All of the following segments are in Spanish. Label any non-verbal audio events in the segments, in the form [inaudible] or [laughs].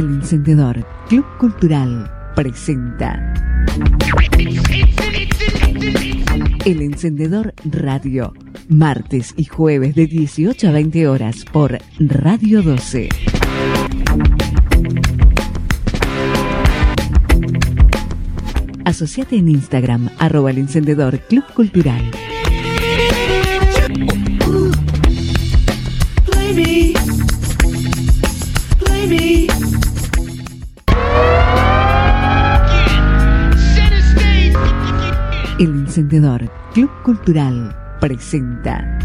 El Encendedor Club Cultural presenta El Encendedor Radio, martes y jueves de 18 a 20 horas por Radio 12. Asociate en Instagram, arroba el encendedor Club Cultural. El encendedor Club Cultural presenta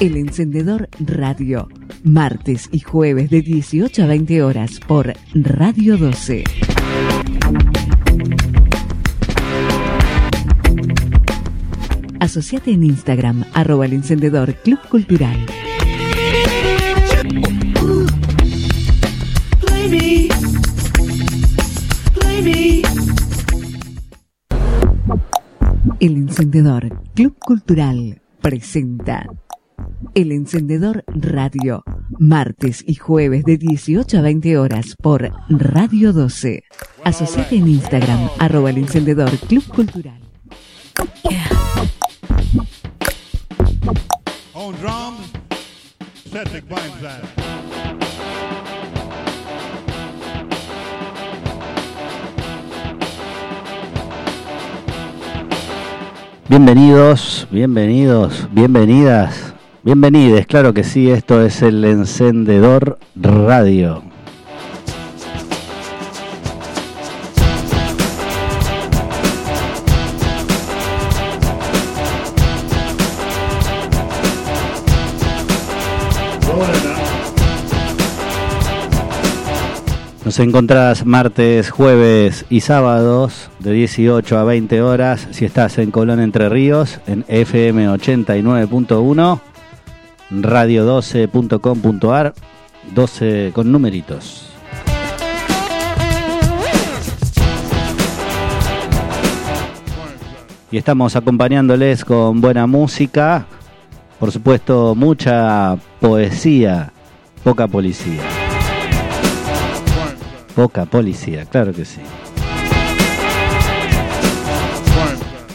El encendedor Radio, martes y jueves de 18 a 20 horas por Radio 12. Asociate en Instagram, arroba el encendedor Club Cultural. El encendedor Club Cultural presenta El encendedor Radio, martes y jueves de 18 a 20 horas por Radio 12. Asociate en Instagram, arroba el encendedor Club Cultural. Bienvenidos, bienvenidos, bienvenidas, bienvenides, claro que sí, esto es el encendedor radio. Nos encontrás martes, jueves y sábados de 18 a 20 horas si estás en Colón Entre Ríos en FM 89.1, radio12.com.ar, 12 con numeritos. Y estamos acompañándoles con buena música, por supuesto mucha poesía, poca policía. Poca policía, claro que sí.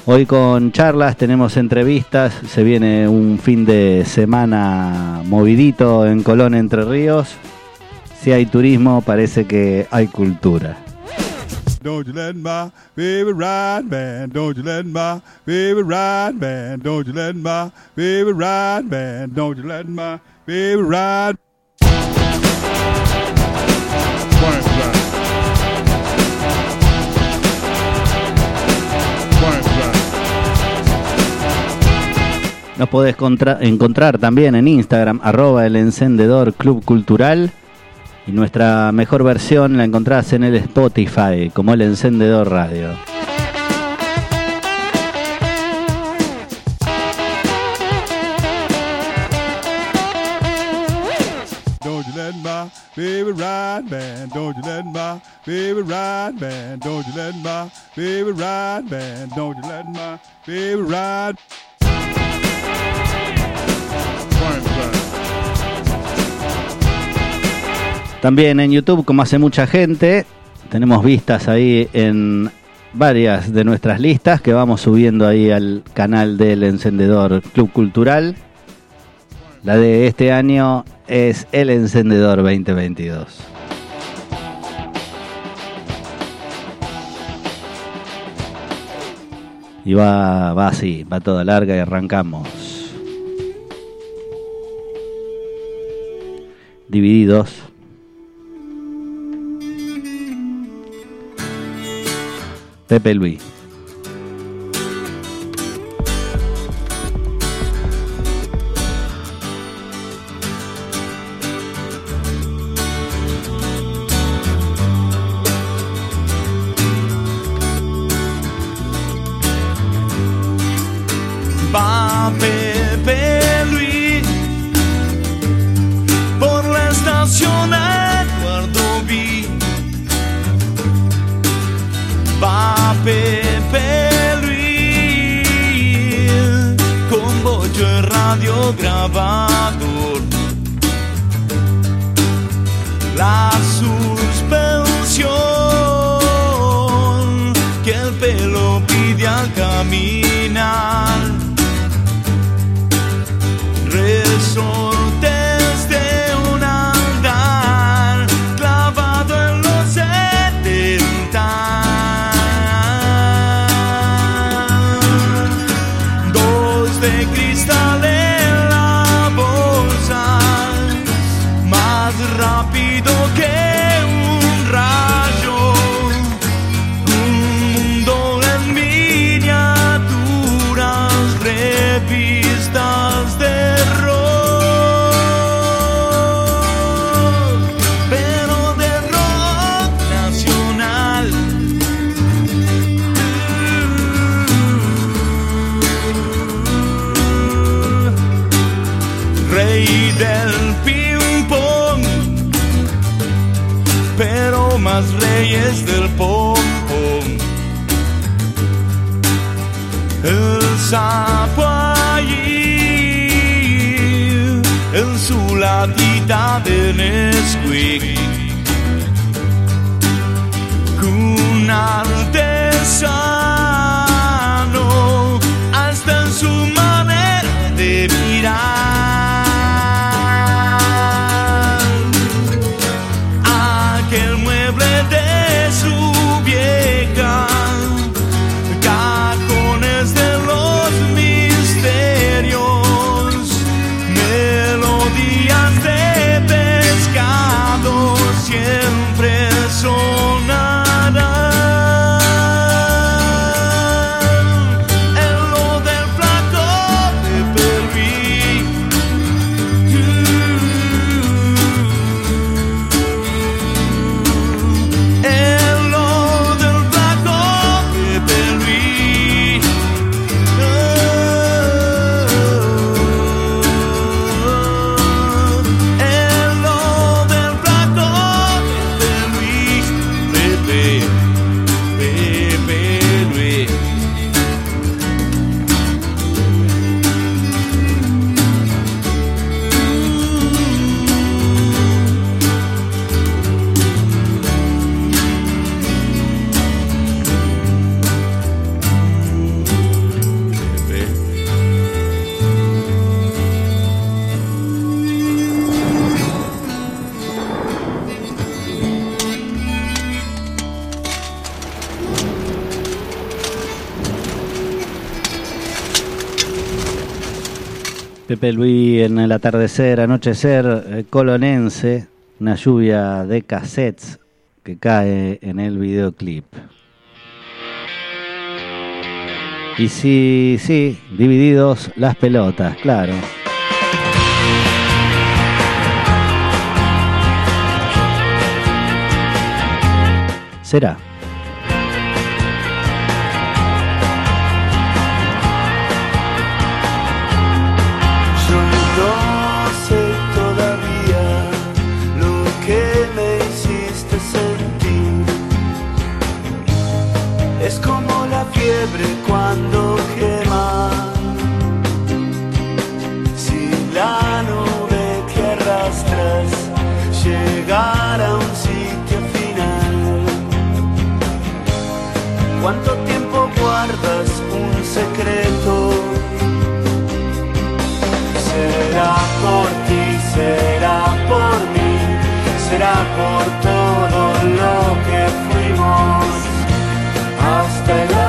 Hoy con charlas tenemos entrevistas, se viene un fin de semana movidito en Colón Entre Ríos. Si hay turismo, parece que hay cultura. Don't let ride, man. Don't let ride, man. Don't let ride, man. Don't let. Nos podés contra- encontrar también en Instagram, arroba el encendedor Club Cultural. Y nuestra mejor versión la encontrás en el Spotify, como el encendedor radio. También en YouTube, como hace mucha gente, tenemos vistas ahí en varias de nuestras listas que vamos subiendo ahí al canal del Encendedor Club Cultural. La de este año es El Encendedor 2022. Y va, va así, va toda larga y arrancamos. Divididos. Pepe Luis. Pepe Luis en el atardecer, anochecer eh, colonense, una lluvia de cassettes que cae en el videoclip. Y sí, sí, divididos las pelotas, claro. Será. esperanza.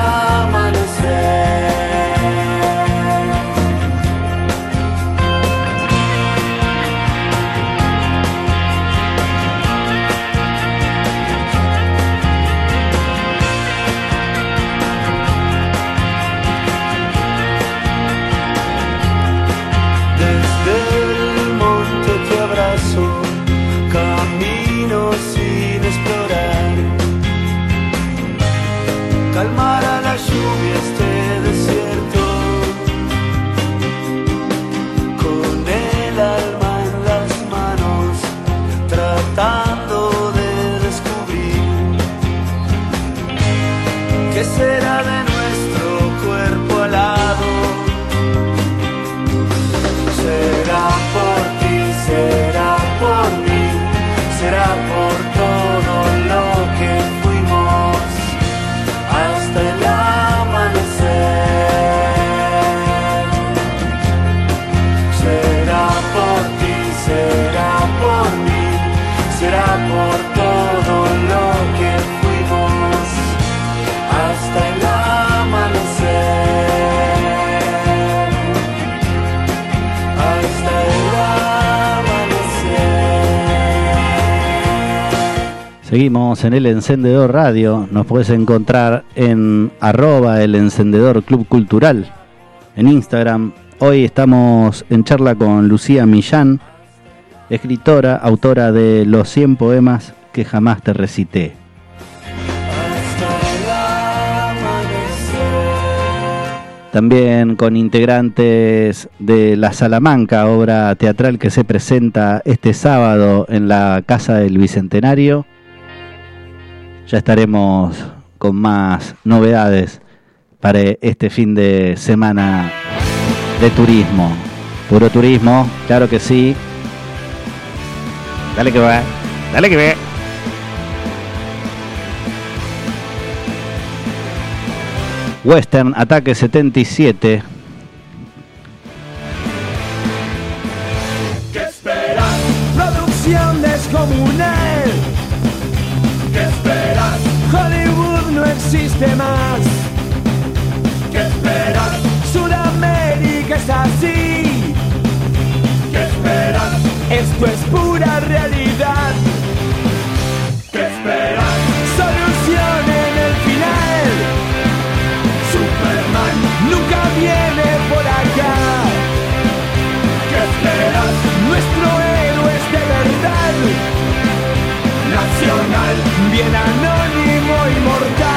Seguimos en el Encendedor Radio. Nos puedes encontrar en arroba Encendedor Club Cultural en Instagram. Hoy estamos en charla con Lucía Millán, escritora, autora de Los 100 poemas que jamás te recité. También con integrantes de La Salamanca, obra teatral que se presenta este sábado en la Casa del Bicentenario. Ya estaremos con más novedades para este fin de semana de turismo. Puro turismo, claro que sí. Dale que va, dale que va. Western Ataque 77. ¿Qué esperas? Producción descomunal. Existe más. ¿Qué esperas? Sudamérica es así. ¿Qué esperas? Esto es pura realidad. ¿Qué esperas? Solución en el final. Superman nunca viene por acá. ¿Qué esperas? Nuestro héroe es de verdad. Nacional, bien anónimo y mortal.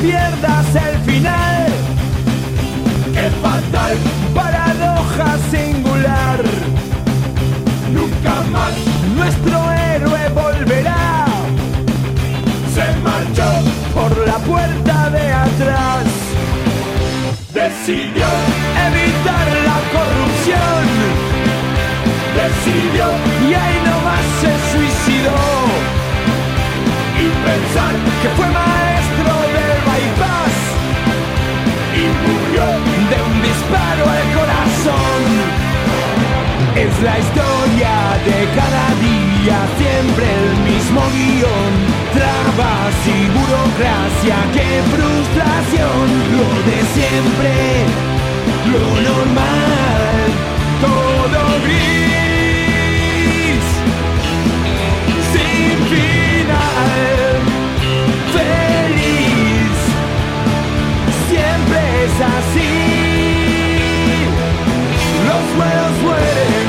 pierdas el final. Qué fatal, paradoja singular. Nunca más nuestro héroe volverá. Se marchó por la puerta de atrás. Decidió evitar la corrupción. Decidió y ahí nomás se suicidó y pensar que fue maestro de un disparo al corazón. Es la historia de cada día, siempre el mismo guion. Trabas y burocracia, qué frustración. Lo de siempre, lo normal, todo gris sin final, Los buenos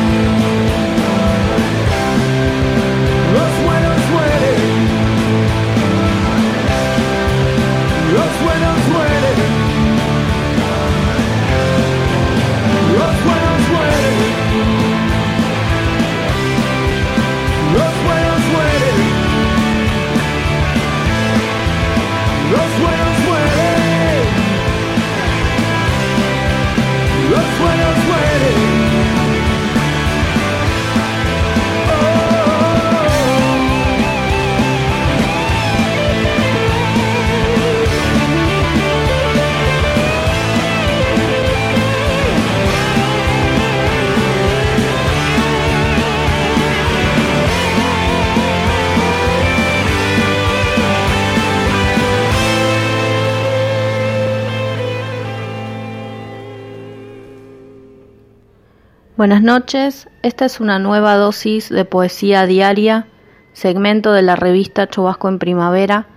Buenas noches, esta es una nueva dosis de poesía diaria, segmento de la revista Chubasco en Primavera.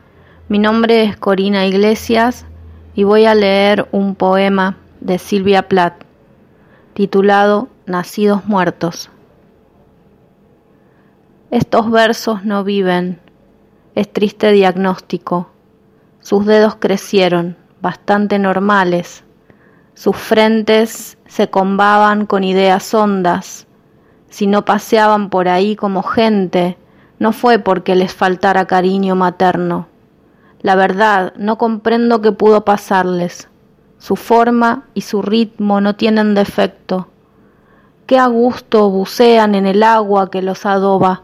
Mi nombre es Corina Iglesias y voy a leer un poema de Silvia Plath titulado nacidos muertos. Estos versos no viven, es triste diagnóstico. Sus dedos crecieron, bastante normales. Sus frentes se combaban con ideas hondas. Si no paseaban por ahí como gente, no fue porque les faltara cariño materno. La verdad, no comprendo qué pudo pasarles. Su forma y su ritmo no tienen defecto. Qué a gusto bucean en el agua que los adoba.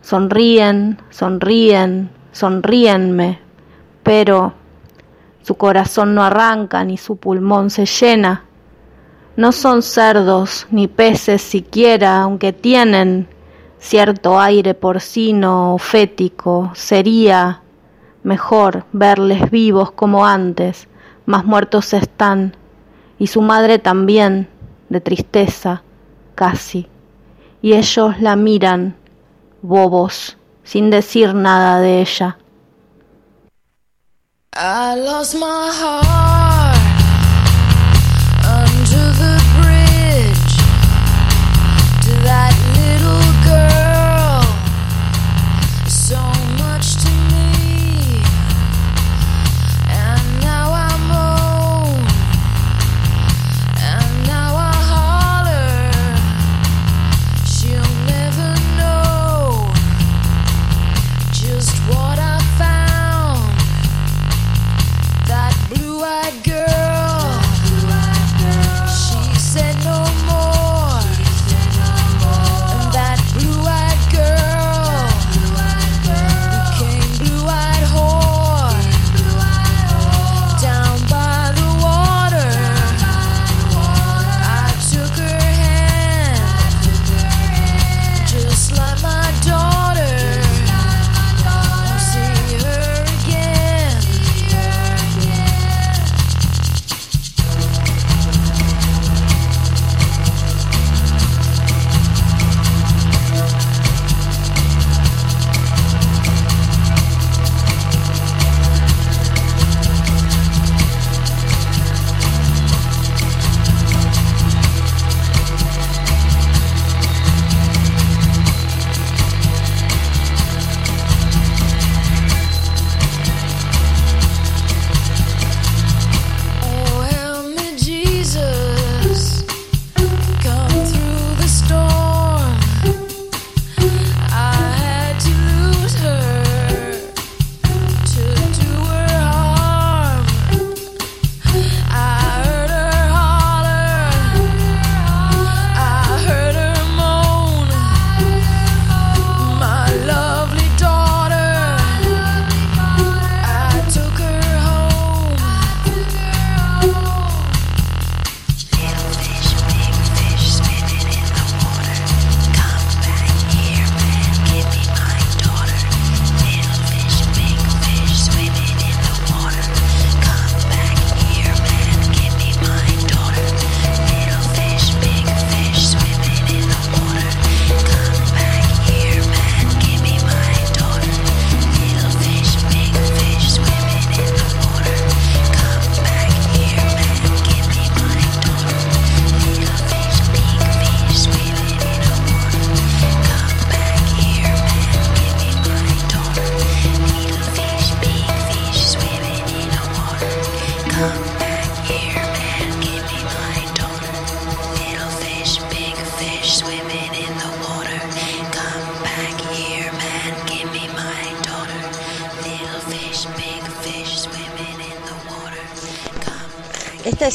Sonríen, sonríen, sonríenme. Pero su corazón no arranca ni su pulmón se llena. No son cerdos ni peces siquiera, aunque tienen cierto aire porcino o fético. Sería mejor verles vivos como antes, más muertos están, y su madre también, de tristeza, casi. Y ellos la miran, bobos, sin decir nada de ella. That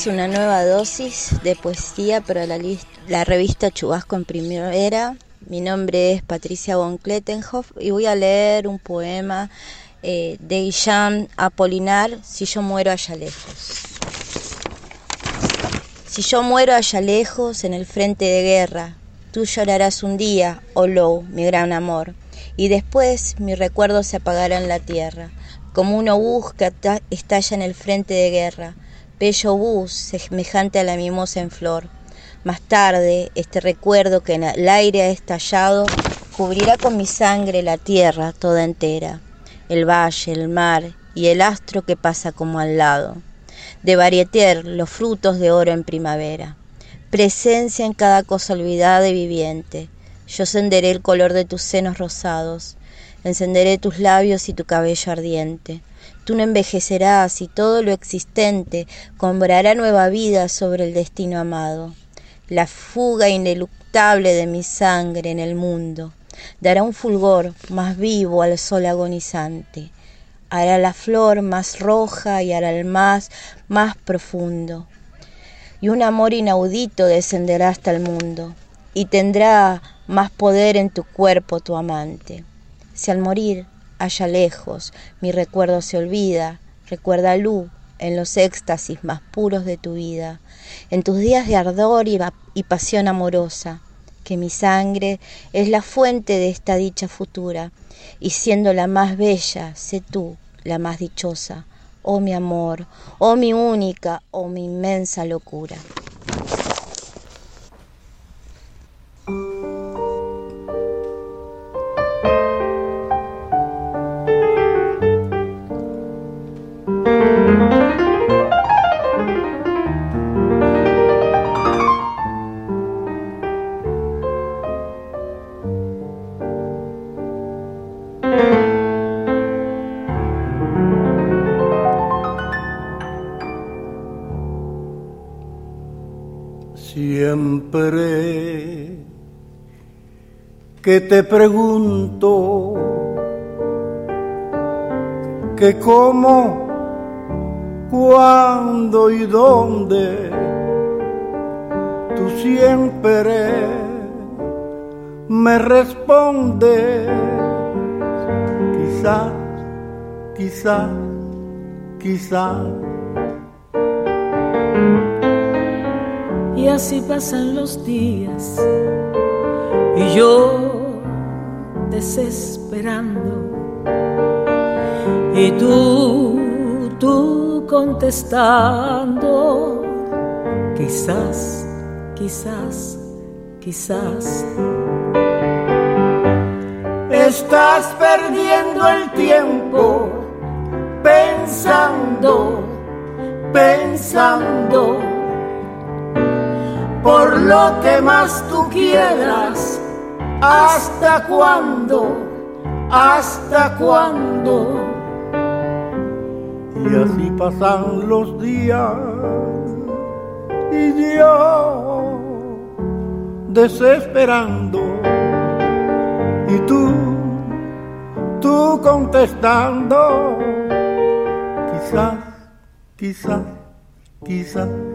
una nueva dosis de poesía para la, revista Chubasco en Primavera. Mi nombre es Patricia von Klettenhoff y voy a leer un poema eh, de Jean Apolinar, Si yo muero allá lejos. Si yo muero allá lejos en el frente de guerra, tú llorarás un día, oh Lou, mi gran amor, y después mi recuerdo se apagará en la tierra, como un obús que ata- estalla en el frente de guerra, bello obús semejante a la mimosa en flor. Más tarde, este recuerdo que en el aire ha estallado, cubrirá con mi sangre la tierra toda entera, el valle, el mar y el astro que pasa como al lado de varieter los frutos de oro en primavera. presencia en cada cosa olvidada y viviente. Yo senderé el color de tus senos rosados, encenderé tus labios y tu cabello ardiente. Tú no envejecerás y todo lo existente cobrará nueva vida sobre el destino amado. La fuga ineluctable de mi sangre en el mundo dará un fulgor más vivo al sol agonizante. Hará la flor más roja y hará el más más profundo. Y un amor inaudito descenderá hasta el mundo y tendrá más poder en tu cuerpo tu amante. Si al morir allá lejos. Mi recuerdo se olvida, recuerda luz en los éxtasis más puros de tu vida, en tus días de ardor y, y pasión amorosa, que mi sangre es la fuente de esta dicha futura, y siendo la más bella, sé tú la más dichosa, oh mi amor, oh mi única, oh mi inmensa locura. Que te pregunto que cómo, cuándo y dónde, tú siempre me respondes, quizás, quizás, quizás. Y así pasan los días y yo desesperando y tú, tú contestando, quizás, quizás, quizás. Estás perdiendo el tiempo pensando, pensando por lo que más tú quieras. ¿Hasta cuándo? ¿Hasta cuándo? Y así pasan los días y yo desesperando y tú, tú contestando, quizás, quizás, quizás.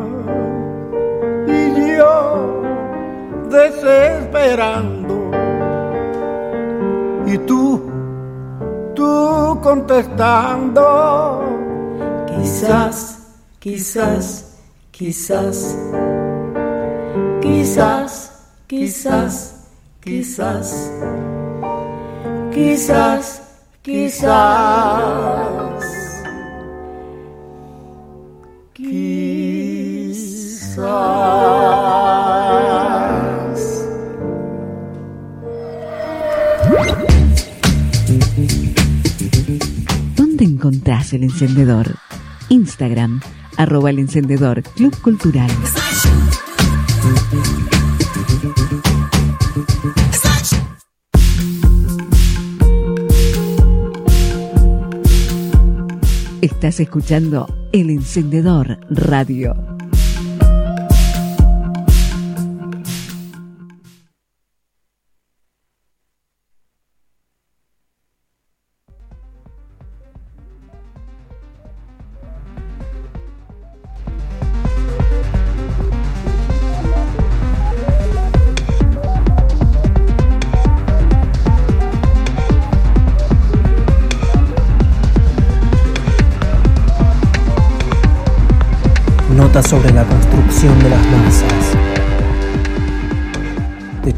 desesperando. Y tú, tú contestando. Quizás, quizás, quizás, quizás, quizás, quizás, quizás. quizás. ¿Dónde encontrás el encendedor? Instagram, arroba el encendedor Club Cultural. Estás escuchando El Encendedor Radio.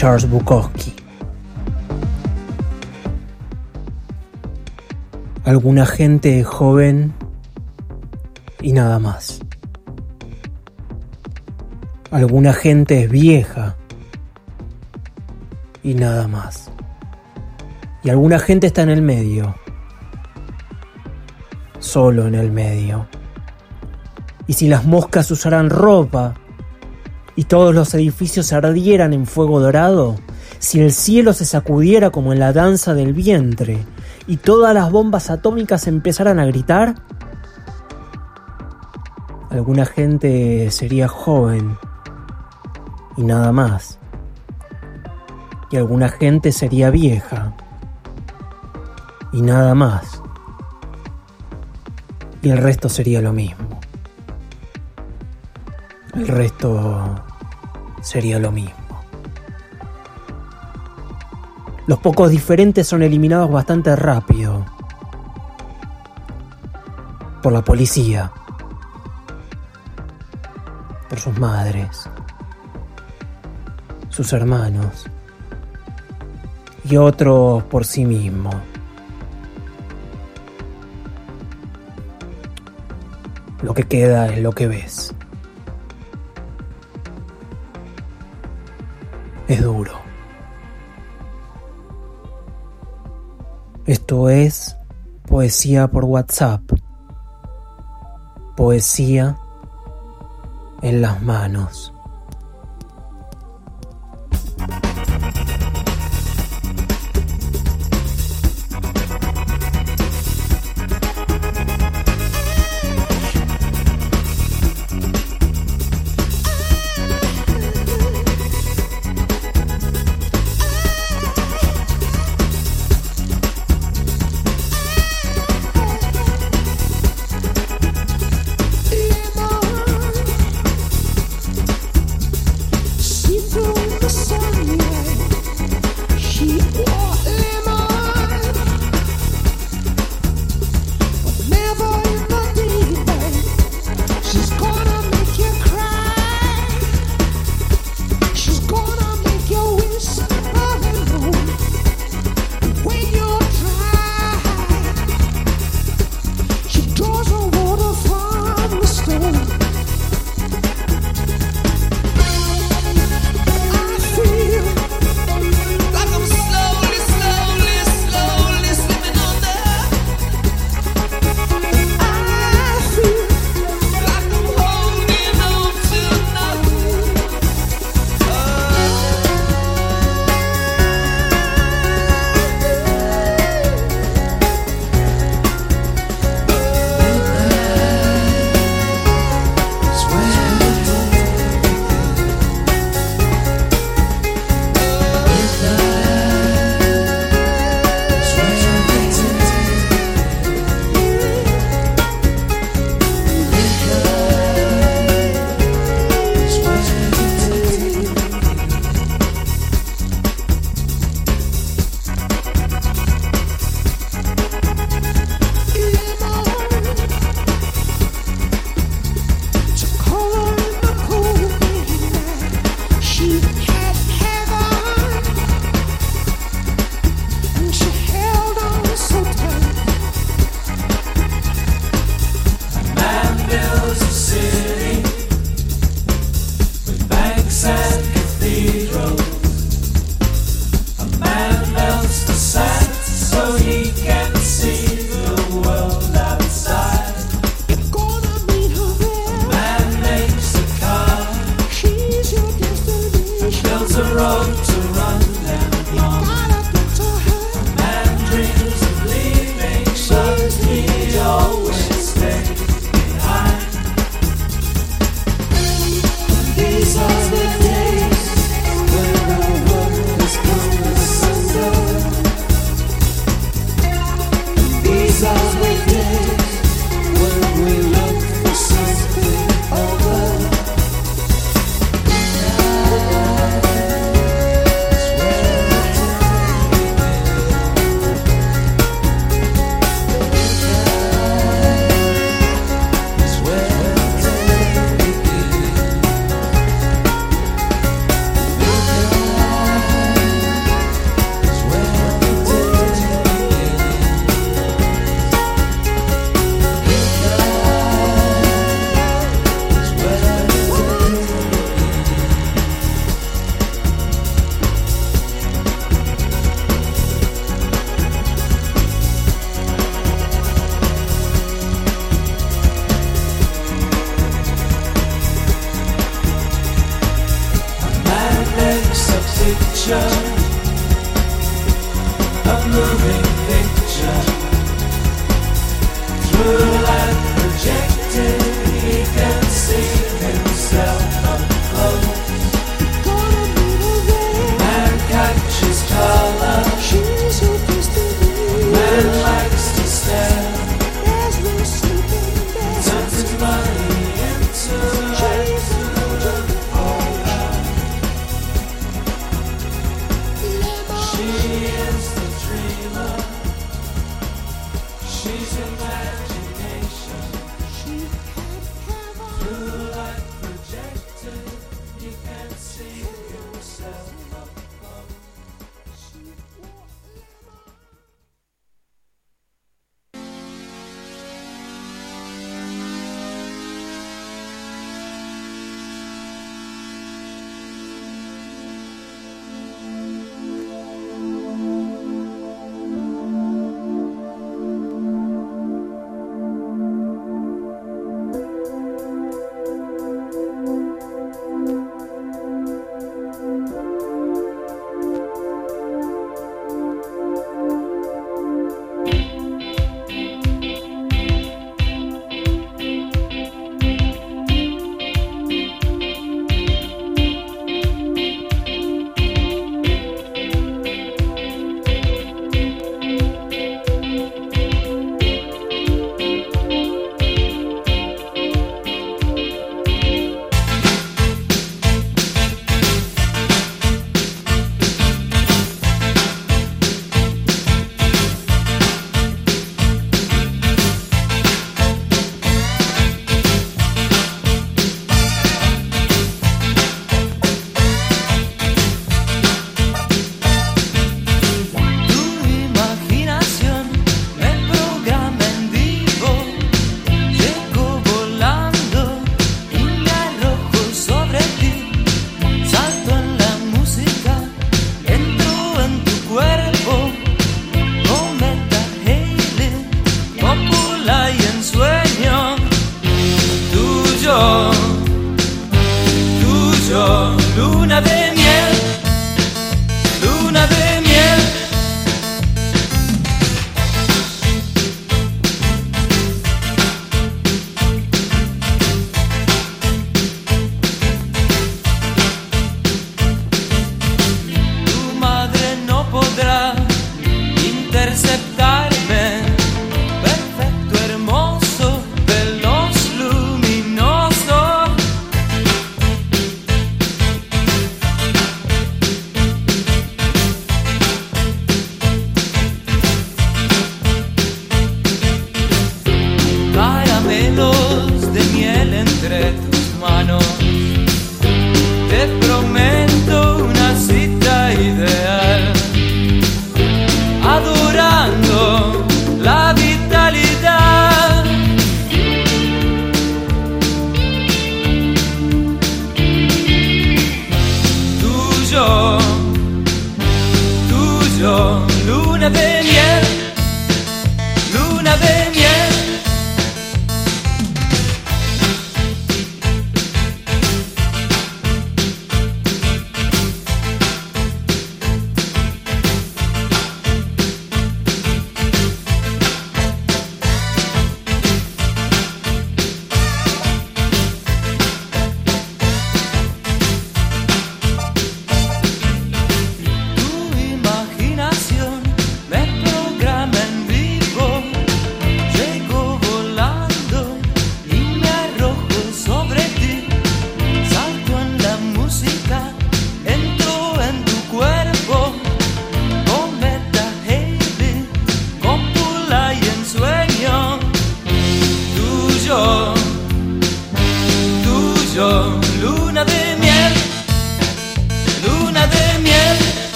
Charles Bukowski. Alguna gente joven y nada más. Alguna gente es vieja y nada más. Y alguna gente está en el medio. Solo en el medio. Y si las moscas usaran ropa y todos los edificios ardieran en fuego dorado, si el cielo se sacudiera como en la danza del vientre y todas las bombas atómicas empezaran a gritar, alguna gente sería joven y nada más. Y alguna gente sería vieja y nada más. Y el resto sería lo mismo. El resto sería lo mismo. Los pocos diferentes son eliminados bastante rápido. Por la policía. Por sus madres. Sus hermanos. Y otros por sí mismos. Lo que queda es lo que ves. Es duro. Esto es poesía por WhatsApp. Poesía en las manos.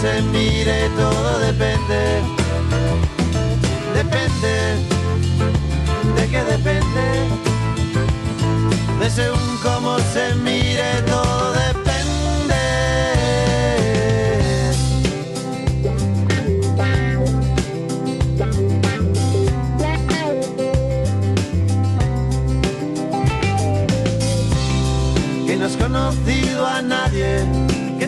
Se mire, todo depende, depende, de qué depende, de según cómo se mire, todo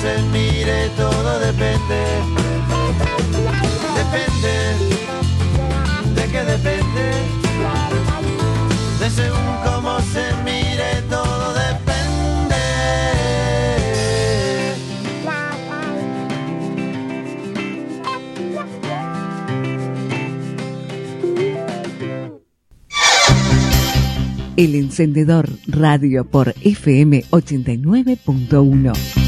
se mire, todo depende. Depende, de qué depende, de según cómo se mire, todo depende. El encendedor radio por FM 89.1.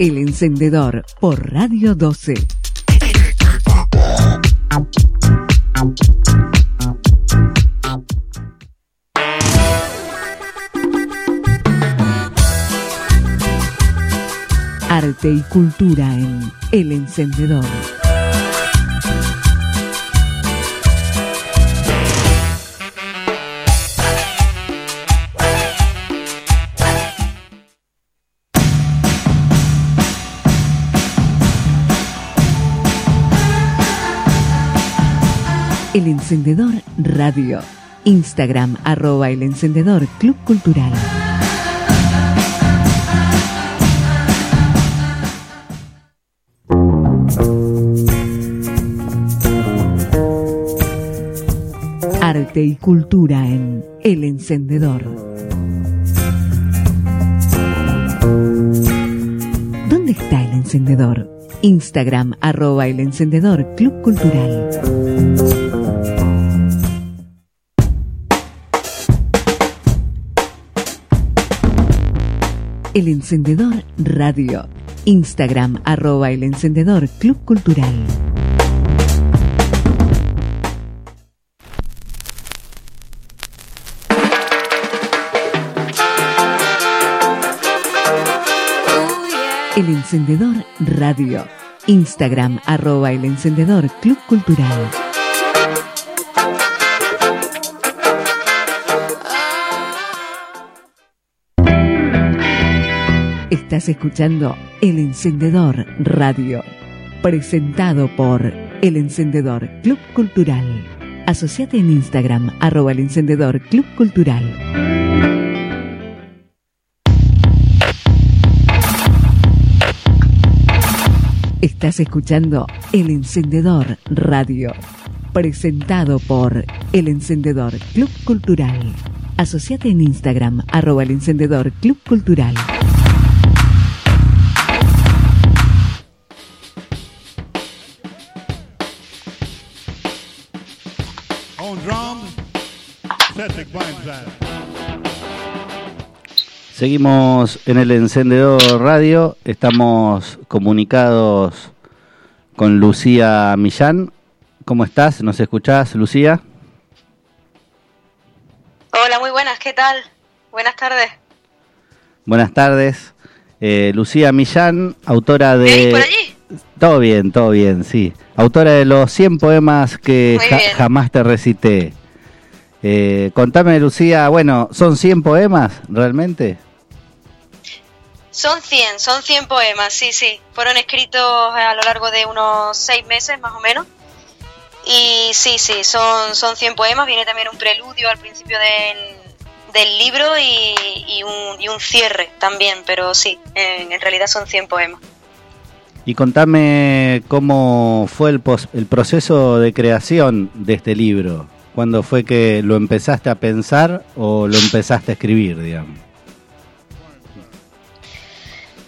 El encendedor por Radio 12. Arte y cultura en El encendedor. El Encendedor Radio. Instagram arroba El Encendedor Club Cultural. Arte y cultura en El Encendedor. ¿Dónde está el encendedor? Instagram arroba el encendedor Club Cultural. El encendedor radio. Instagram arroba el encendedor Club Cultural. El encendedor radio. Instagram arroba el encendedor Club Cultural. Estás escuchando El Encendedor Radio, presentado por El Encendedor Club Cultural. Asociate en Instagram, arroba el encendedor Club Cultural. Estás escuchando El Encendedor Radio, presentado por El Encendedor Club Cultural. Asociate en Instagram, arroba el encendedor Club Cultural. Seguimos en el encendedor radio, estamos comunicados con Lucía Millán. ¿Cómo estás? ¿Nos escuchás, Lucía? Hola, muy buenas, ¿qué tal? Buenas tardes. Buenas tardes. Eh, Lucía Millán, autora de... por allí? Todo bien, todo bien, sí. Autora de los 100 poemas que ja- jamás te recité. Eh, contame, Lucía, bueno, ¿son 100 poemas realmente? Son 100, son 100 poemas, sí, sí. Fueron escritos a lo largo de unos 6 meses más o menos. Y sí, sí, son, son 100 poemas. Viene también un preludio al principio del, del libro y, y un, y un cierre también, pero sí, en, en realidad son 100 poemas. Y contame cómo fue el, pos- el proceso de creación de este libro. ¿Cuándo fue que lo empezaste a pensar o lo empezaste a escribir, digamos?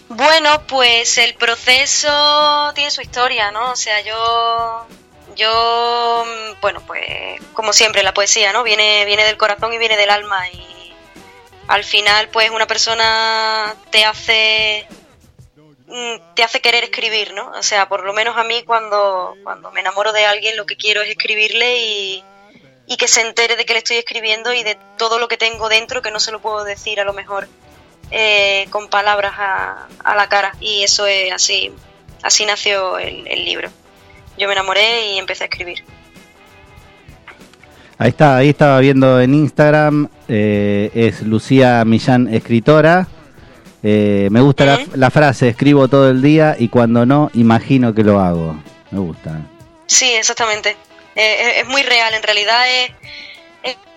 Bueno, pues el proceso tiene su historia, ¿no? O sea, yo, yo, bueno, pues como siempre la poesía, ¿no? Viene, viene del corazón y viene del alma y al final, pues una persona te hace, mm, te hace querer escribir, ¿no? O sea, por lo menos a mí cuando, cuando me enamoro de alguien, lo que quiero es escribirle y, y que se entere de que le estoy escribiendo y de todo lo que tengo dentro que no se lo puedo decir a lo mejor eh, con palabras a, a la cara y eso es así así nació el, el libro yo me enamoré y empecé a escribir Ahí está, ahí estaba viendo en Instagram, eh, es Lucía Millán, escritora. Eh, me gusta la, la frase, escribo todo el día y cuando no, imagino que lo hago. Me gusta. sí exactamente Eh, es, es muy real en realidad es,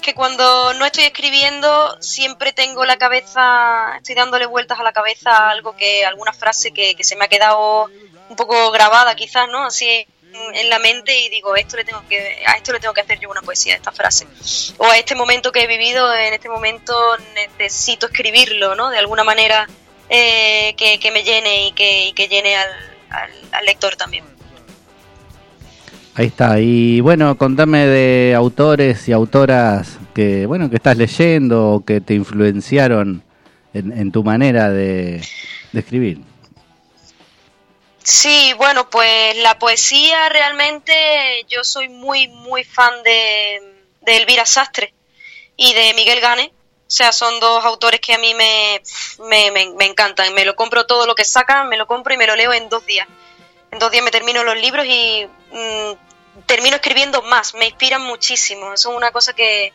que cuando no estoy escribiendo siempre tengo la cabeza estoy dándole vueltas a la cabeza a algo que alguna frase que, que se me ha quedado un poco grabada quizás no así en la mente y digo esto le tengo que a esto le tengo que hacer yo una poesía esta frase o a este momento que he vivido en este momento necesito escribirlo no de alguna manera eh, que, que me llene y que, y que llene al, al, al lector también Ahí está. Y bueno, contame de autores y autoras que, bueno, que estás leyendo o que te influenciaron en, en tu manera de, escribir. Sí, bueno, pues la poesía realmente yo soy muy, muy fan de, de Elvira Sastre y de Miguel Gane. O sea, son dos autores que a mí me, me, me, me encantan. Me lo compro todo lo que sacan, me lo compro y me lo leo en dos días. En dos días me termino los libros y mm, termino escribiendo más. Me inspiran muchísimo. Eso es una cosa que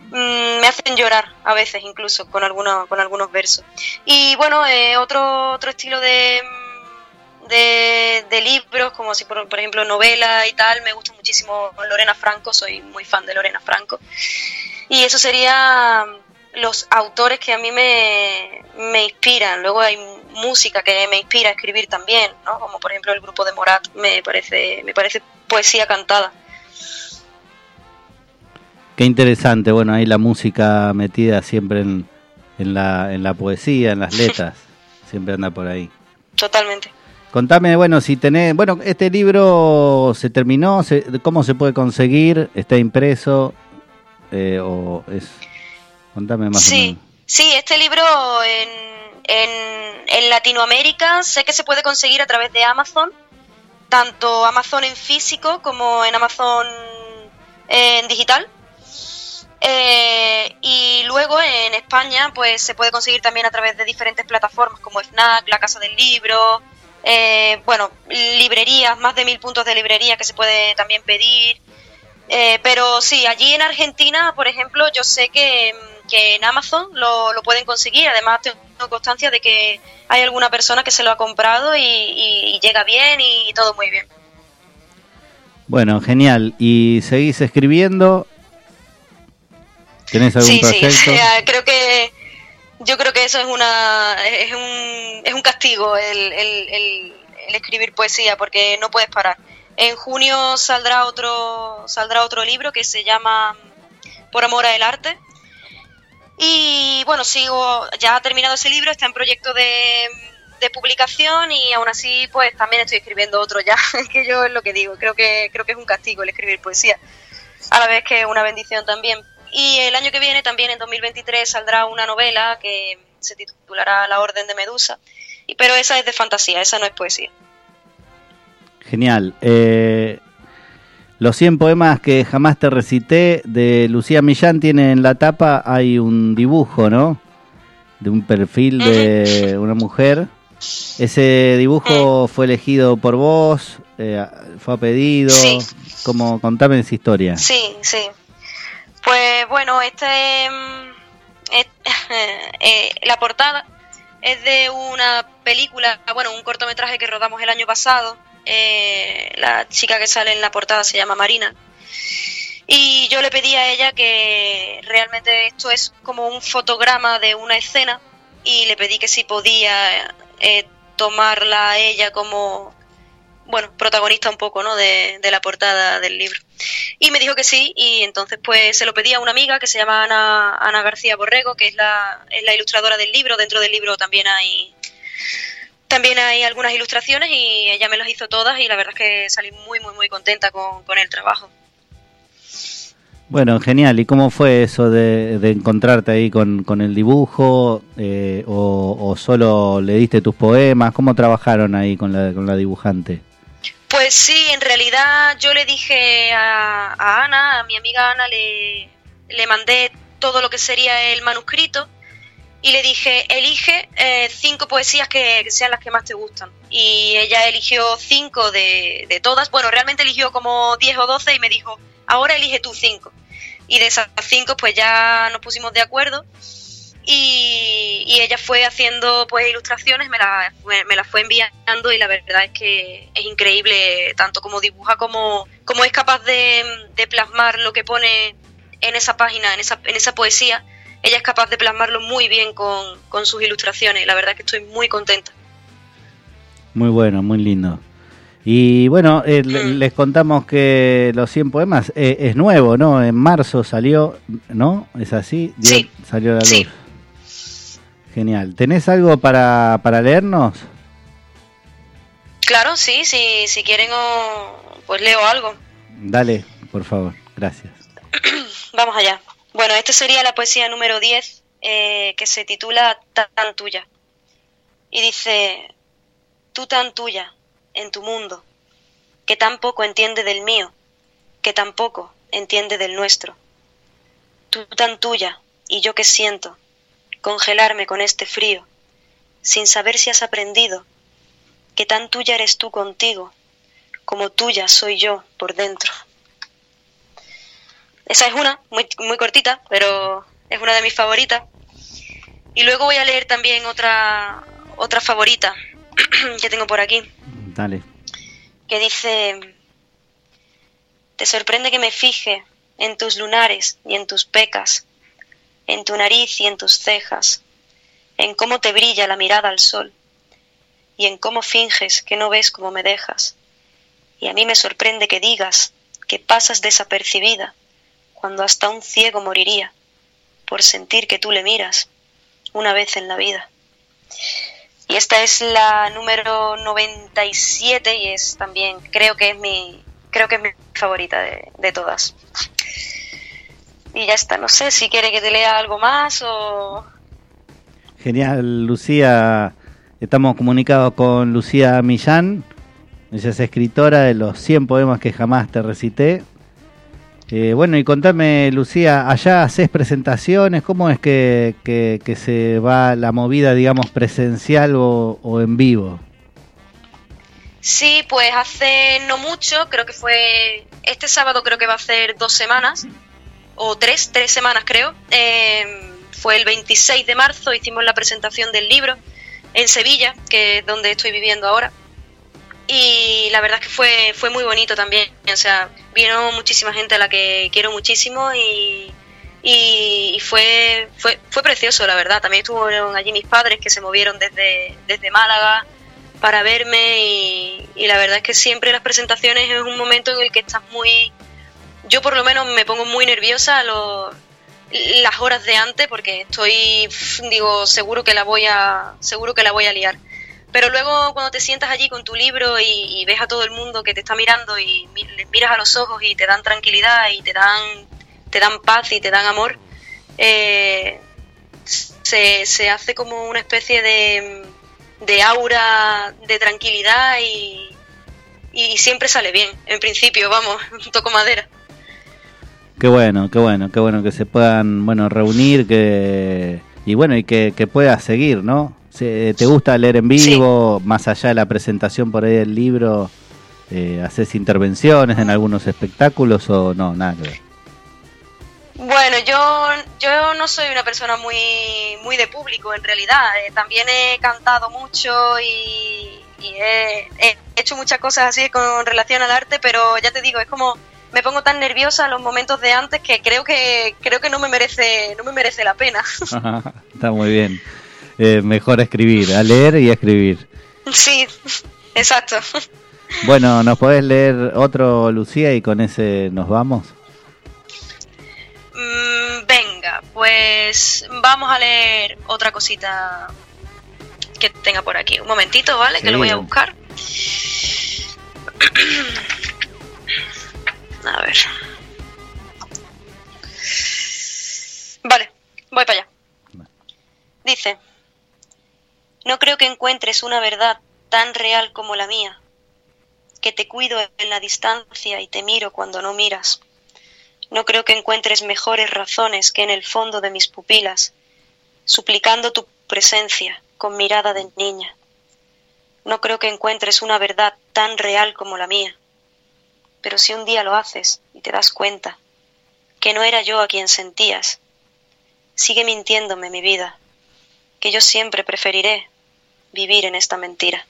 mm, me hacen llorar a veces incluso con algunos, con algunos versos. Y bueno, eh, otro, otro estilo de, de, de libros, como si por, por ejemplo novela y tal, me gusta muchísimo Lorena Franco, soy muy fan de Lorena Franco. Y eso sería los autores que a mí me, me inspiran. Luego hay música que me inspira a escribir también, ¿no? Como por ejemplo el grupo de Morat, me parece, me parece poesía cantada. Qué interesante, bueno, ahí la música metida siempre en, en, la, en la poesía, en las letras, [laughs] siempre anda por ahí. Totalmente. Contame, bueno, si tenés, bueno, este libro se terminó, se- ¿cómo se puede conseguir? ¿Está impreso? Eh, ¿O es...? Contame más o Sí, menos. sí, este libro en, en, en Latinoamérica sé que se puede conseguir a través de Amazon, tanto Amazon en físico como en Amazon en digital. Eh, y luego en España pues se puede conseguir también a través de diferentes plataformas como FNAC, La Casa del Libro, eh, bueno, librerías, más de mil puntos de librería que se puede también pedir. Eh, pero sí, allí en Argentina, por ejemplo, yo sé que, que en Amazon lo, lo pueden conseguir. Además, tengo constancia de que hay alguna persona que se lo ha comprado y, y- y llega bien y, todo muy bien. Bueno, genial. ¿Y seguís escribiendo? ¿Tenés algún Sí, sí, [laughs] proyecto? o sea, creo que yo creo que eso es una es un, es un castigo el, el- el- el escribir poesía porque no puedes parar. En junio saldrá otro saldrá otro libro que se llama Por amor al arte. Y bueno, sigo ya ha terminado ese libro, está en proyecto de, de publicación y aún así pues también estoy escribiendo otro ya, [laughs] que yo es lo que digo, creo que creo que es un castigo el escribir poesía a la vez que una bendición también. Y el año que viene, también en 2023, saldrá una novela que se titulará La Orden de Medusa, y, pero esa es de fantasía, esa no es poesía. Genial. Eh, los 100 poemas que jamás te recité de Lucía Millán tiene en la tapa, hay un dibujo, ¿no? De un perfil de una mujer. Ese dibujo fue elegido por vos, eh, fue a pedido. Sí. Como, contame esa historia. Sí, sí. Pues bueno, este mm, es- [laughs] eh, la portada es de una película, bueno, un cortometraje que rodamos el año pasado. Eh, la chica que sale en la portada se llama Marina. Y yo le pedí a ella que realmente esto es como un fotograma de una escena y le pedí que si podía eh, tomarla a ella como, bueno, protagonista un poco, ¿no? De, de la portada del libro. Y me dijo que sí, y entonces pues se lo pedí a una amiga que se llama Ana, Ana García Borrego, que es la, es la ilustradora del libro. Dentro del libro también hay también hay algunas ilustraciones y ella me las hizo todas y la verdad es que salí muy muy muy contenta con, con el trabajo. Bueno, genial. ¿Y cómo fue eso de, de encontrarte ahí con, con el dibujo? Eh, o, o solo le diste tus poemas? ¿Cómo trabajaron ahí con la, con la dibujante? Pues sí, en realidad yo le dije a, a Ana, a mi amiga Ana, le, le mandé todo lo que sería el manuscrito y le dije, elige eh, cinco poesías que, sean las que más te gustan. Y ella eligió cinco de, de todas. Bueno, realmente eligió como 10 o 12 y me dijo, ahora elige tú cinco. Y de esas cinco pues ya nos pusimos de acuerdo y, y ella fue haciendo pues ilustraciones, me las me, las fue enviando y la verdad es que es increíble tanto como dibuja como, como es capaz de, de plasmar lo que pone en esa página, en esa, en esa poesía. Ella es capaz de plasmarlo muy bien con, con sus ilustraciones. La verdad es que estoy muy contenta. Muy bueno, muy lindo. Y bueno, eh, le- les contamos que los 100 poemas eh, es nuevo, ¿no? En marzo salió, ¿no? ¿Es así? Sí. Salió a la luz. Sí. Genial. ¿Tenés algo para, para leernos? Claro, sí, sí si quieren o- pues leo algo. Dale, por favor. Gracias. [clears throat] Vamos allá. Bueno, esta sería la poesía número 10, eh, que se titula Tan tuya. Y dice, tú tan tuya, en tu mundo, que tan poco entiende del mío, que tan poco entiende del nuestro. Tú tan tuya, y yo que siento, congelarme con este frío, sin saber si has aprendido, que tan tuya eres tú contigo, como tuya soy yo por dentro. Esa es una, muy, muy cortita, pero es una de mis favoritas. Y luego voy a leer también otra, otra favorita [clears throat] que tengo por aquí. Dale. que dice, te sorprende que me fije en tus lunares y en tus pecas, en tu nariz y en tus cejas, en cómo te brilla la mirada al sol y en cómo finges que no ves cómo me dejas. Y a mí me sorprende que digas que pasas desapercibida cuando hasta un ciego moriría por sentir que tú le miras una vez en la vida. Y esta es la número 97 y es también, creo que es mi, creo que es mi favorita de, de todas. Y ya está, no sé si quiere que te lea algo más o... Genial, Lucía. Estamos comunicados con Lucía Millán. Ella es escritora de los 100 poemas que jamás te recité. Eh, bueno, y contame, Lucía, allá haces presentaciones, ¿cómo es que, se va la movida, digamos, presencial o, en vivo? Sí, pues hace no mucho, creo que fue este sábado, creo que va a hacer dos semanas, o tres, tres semanas creo. eh, fue el 26 de marzo, hicimos la presentación del libro en Sevilla, que es donde estoy viviendo ahora. Y la verdad es que fue, fue muy bonito también. O sea, vino muchísima gente a la que quiero muchísimo y, y, fue, fue, fue precioso, la verdad. También estuvieron allí mis padres que se movieron desde, desde Málaga para verme y, la verdad es que siempre las presentaciones es un momento en el que estás muy... Yo por lo menos me pongo muy nerviosa a las horas de antes porque estoy, digo, seguro que la voy a, seguro que la voy a liar. Pero luego cuando te sientas allí con tu libro y, ves a todo el mundo que te está mirando y les miras a los ojos y te dan tranquilidad y te dan, te dan paz y te dan amor, eh, se, se hace como una especie de, de aura de tranquilidad y, y siempre sale bien, en principio, vamos, [laughs] toco madera. Qué bueno, qué bueno, qué bueno que se puedan, bueno, reunir, que y bueno, y que, que puedas seguir, ¿no? ¿Te gusta leer en vivo, más allá de la presentación por ahí del libro? Eh, ¿Haces intervenciones en algunos espectáculos o no? Nada que ver. Bueno, yo, yo no soy una persona muy, muy de público en realidad. Eh, también he cantado mucho y, y he, he hecho muchas cosas así con relación al arte, pero ya te digo, es como me pongo tan nerviosa en los momentos de antes que creo que creo que no me merece no me merece la pena. [laughs] Está muy bien. Eh, mejor escribir, a leer y a escribir. sí, exacto. Bueno, ¿nos podés leer otro, Lucía, y con ese nos vamos? Mm, venga, pues vamos a leer otra cosita que tenga por aquí. Un momentito, ¿vale? Que lo voy a buscar. A ver. Vale, voy para allá. Dice, no creo que encuentres una verdad tan real como la mía, que te cuido en la distancia y te miro cuando no miras. No creo que encuentres mejores razones que en el fondo de mis pupilas, suplicando tu presencia con mirada de niña. No creo que encuentres una verdad tan real como la mía, pero si un día lo haces y te das cuenta que no era yo a quien sentías, sigue mintiéndome mi vida, que yo siempre preferiré vivir en esta mentira.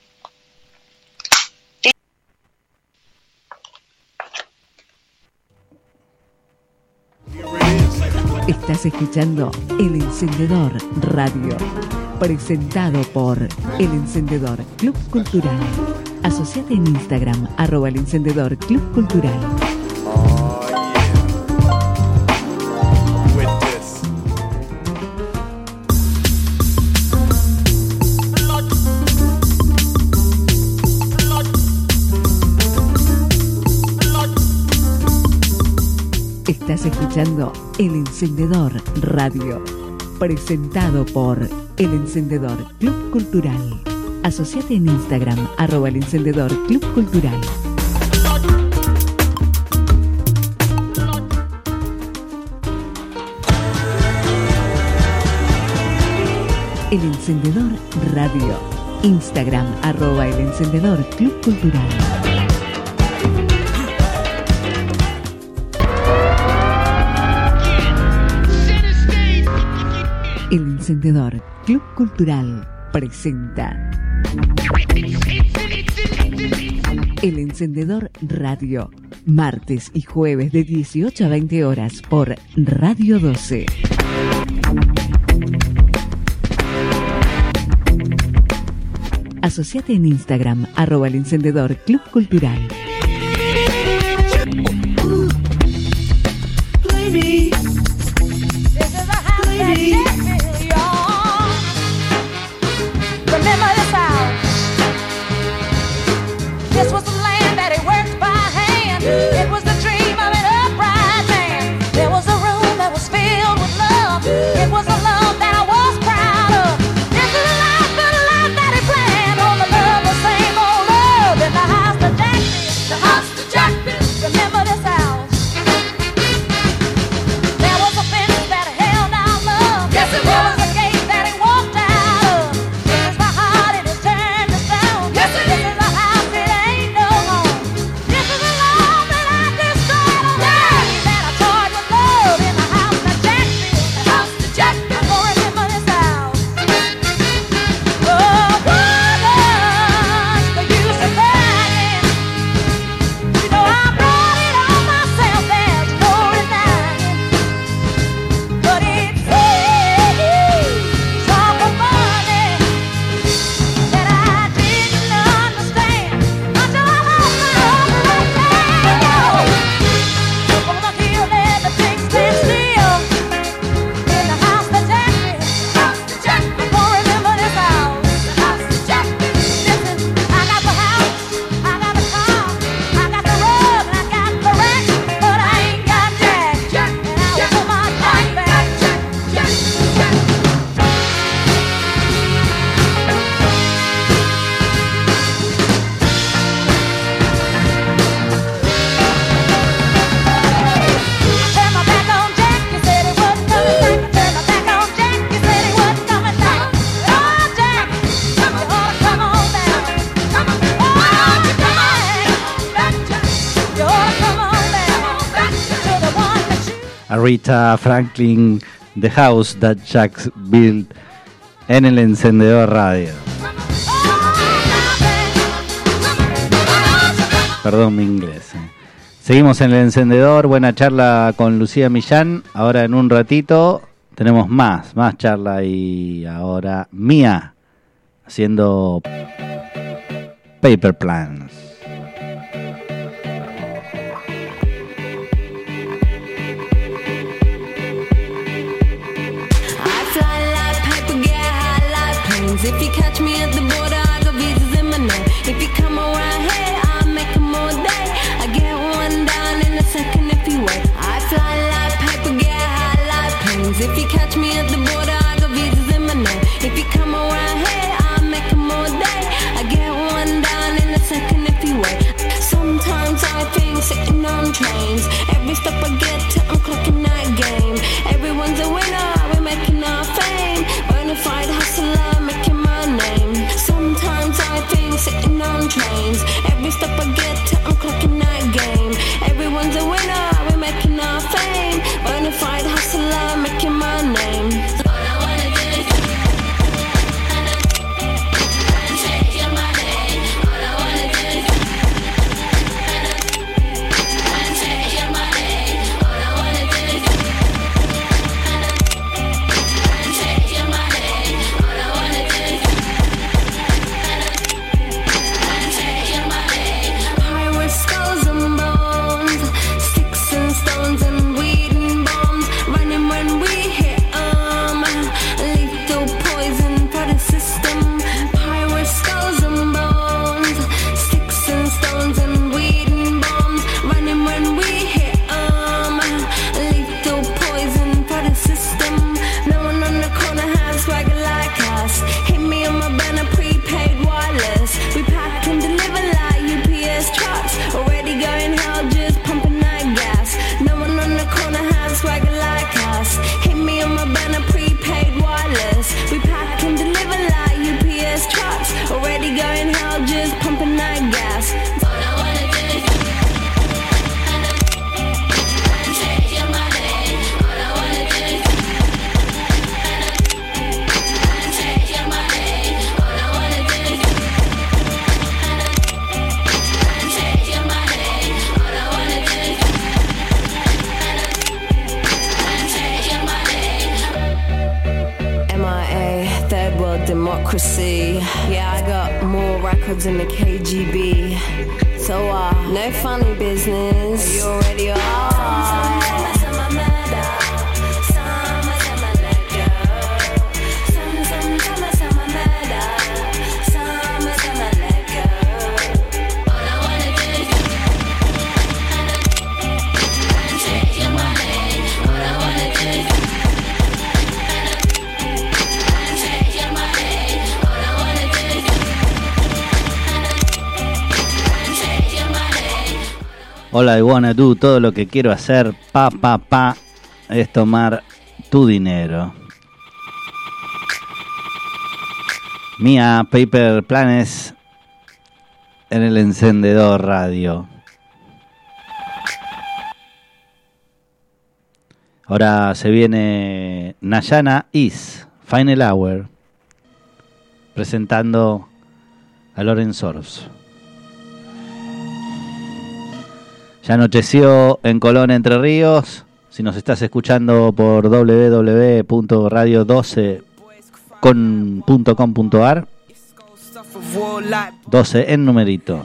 Estás escuchando El Encendedor Radio, presentado por El Encendedor Club Cultural. Asociate en Instagram, arroba El Encendedor Club Cultural. Estás escuchando El Encendedor Radio, presentado por El Encendedor Club Cultural. Asociate en Instagram, arroba El Encendedor Club Cultural. El Encendedor Radio. Instagram, arroba El Encendedor Club Cultural. Encendedor Club Cultural presenta El Encendedor Radio, martes y jueves de 18 a 20 horas por Radio 12. Asociate en Instagram, arroba el encendedor Club Cultural. Rita Franklin, The House That Jack Built en el encendedor radio. Perdón mi inglés. Eh. Seguimos en el encendedor, buena charla con Lucía Millán. Ahora en un ratito tenemos más, más charla y ahora mía haciendo Paper Plans. Wanna do, todo lo que quiero hacer, pa, pa, pa, es tomar tu dinero. Mía, Paper Planes en el encendedor radio. Ahora se viene Nayana Is, Final Hour, presentando a Loren Soros. Anocheció en Colón, Entre Ríos. Si nos estás escuchando por www.radio12.com.ar 12 en numerito.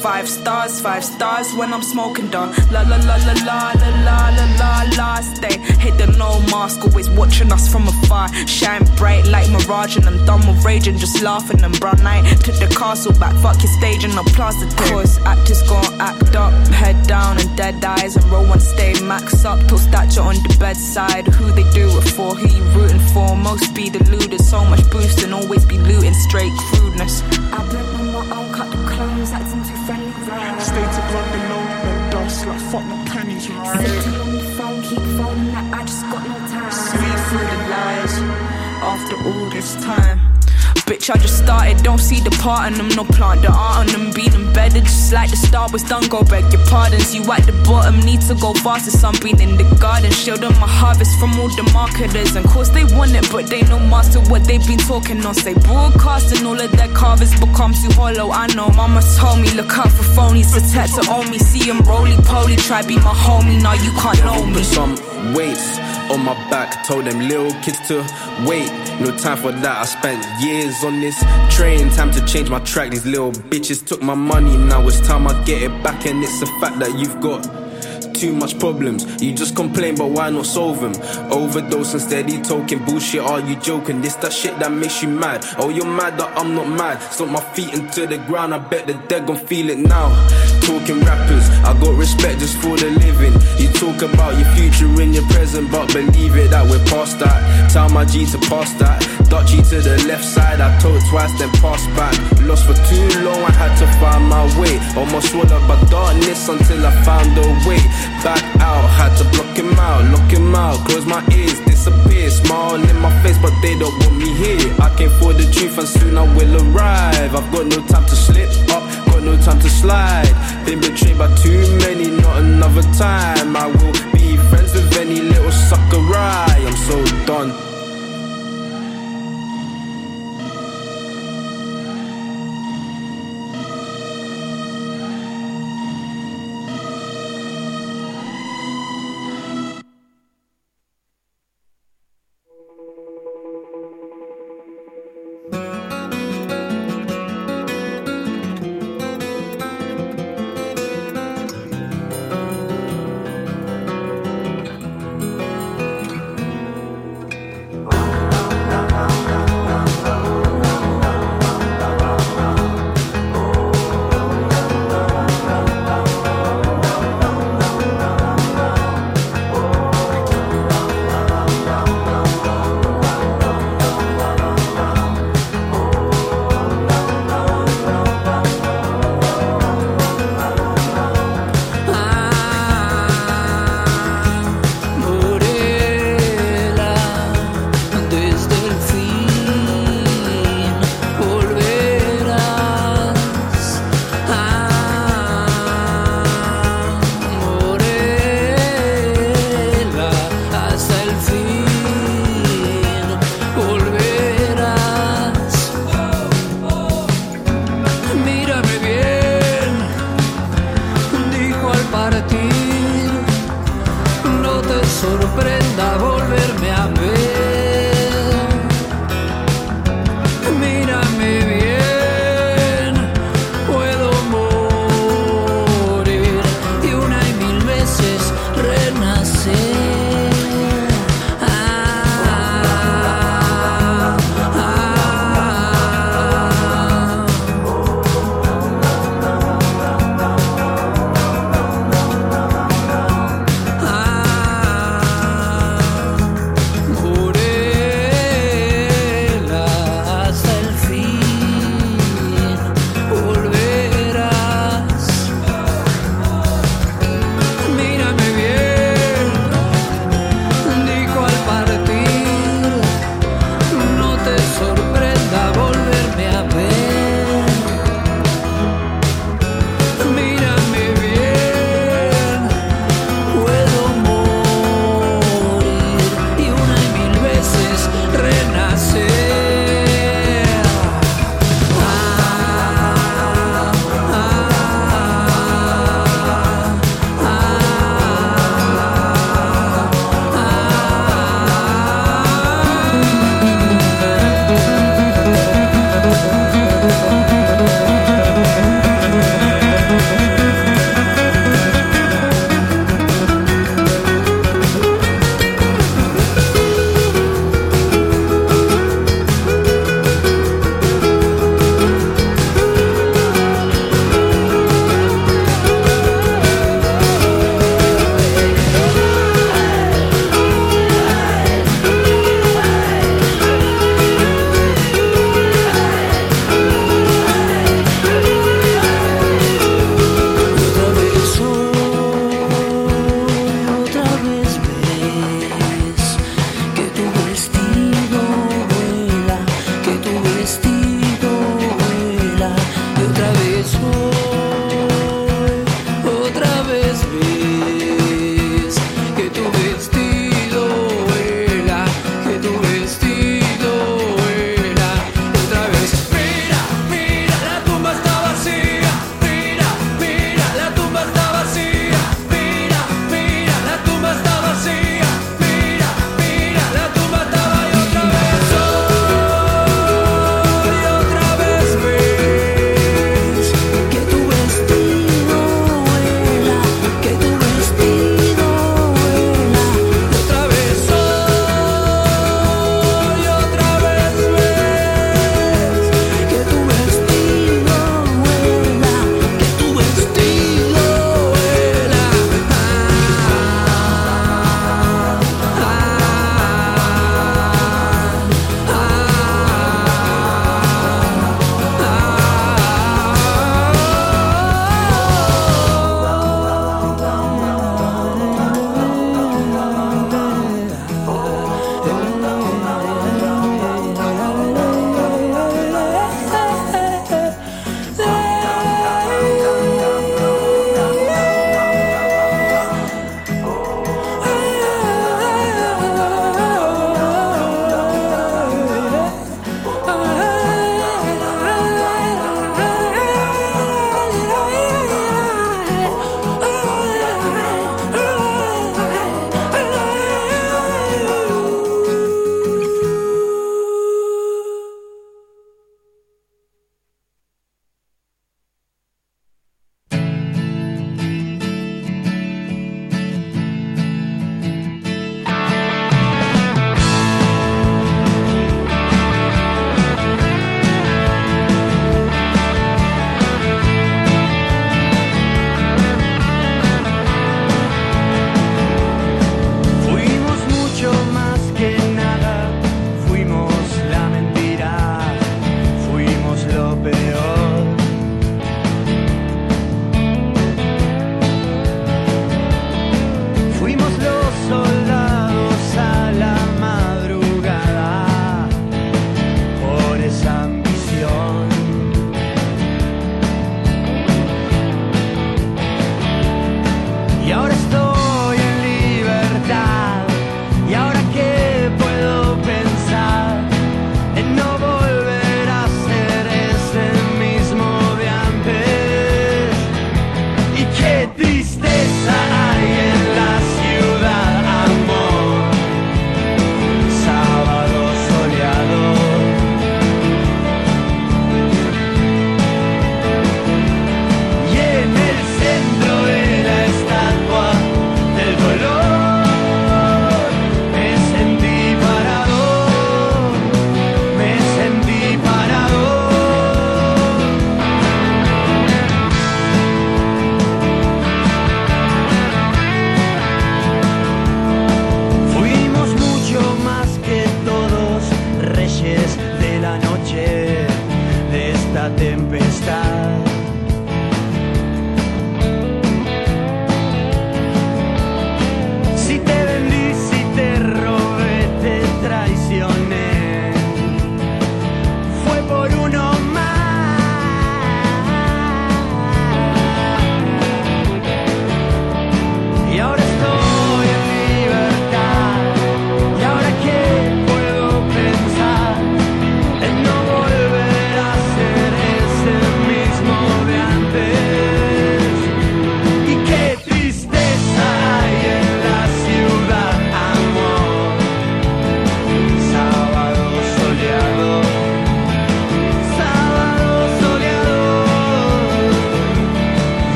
The. Five stars, five stars when I'm smoking done. La la la la la la la la la last day. The no mask, always watching us from afar. Shine bright like Mirage, and I'm done with raging, just laughing and brown night. Took the castle back, fuck your stage and no plaster. Cause actors gon' act up, head down and dead eyes. And roll one stay max up till stature on the bedside. Who they do it for, who you rooting for? Most be deluded, so much boost and always be looting straight crudeness. I blend on my own, cut the clones, acting too friendly, right? Stay to blood below the dust, like fuck my pennies, right? Sitting on the phone, keep phoning that I just got no time. Sleep through the lies after all this time. Bitch, I just started, don't see the part in them, no plant the art on them, being embedded just like the star was done. Go beg your pardons, you at the bottom, need to go faster. Some been in the garden, shielding my harvest from all the marketers. And course they want it, but they no master what they been talking on. Say broadcasting, all of their carvers become too hollow. I know, mama told me, look out for phonies, protect to own me. See them roly poly, try be my homie, now you can't know me. Some weights on my back, told them little kids to wait. No time for that, I spent years on this train. Time to change my track. These little bitches took my money, now it's time I get it back. And it's a fact that you've got too much problems. You just complain, but why not solve them? Overdose and steady talking bullshit. Are you joking? This that shit that makes you mad. Oh, you're mad that I'm not mad. Stomp my feet into the ground. I bet the dead gon' feel it now. Talking rappers, I got respect just for the living. You talk about your future in your present, but believe it that we're past that. Tell my G to pass that. Dutchy to the left side, I told twice, then passed back. Lost for too long, I had to find my way. Almost swallowed by darkness until I found a way. Back out, had to block him out, lock him out, close my ears, disappear. Smile in my face, but they don't want me here. I came for the truth and soon I will arrive. I've got no time to slip up, got no time to slide. Been betrayed by too many, not another time. I will be friends with any little sucker. I am so done.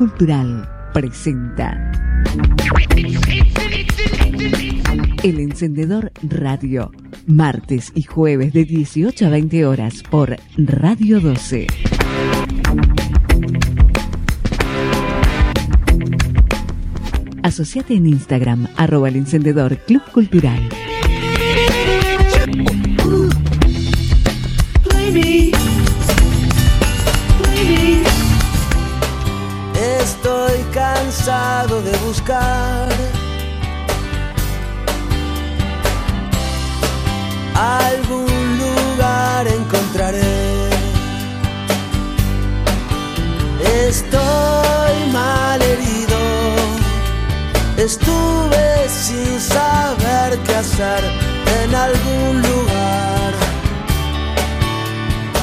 Cultural presenta El Encendedor Radio, martes y jueves de 18 a 20 horas por Radio 12. Asociate en Instagram, arroba el encendedor Club Cultural. Cansado de buscar algún lugar encontraré. Estoy mal herido, estuve sin saber qué hacer en algún lugar.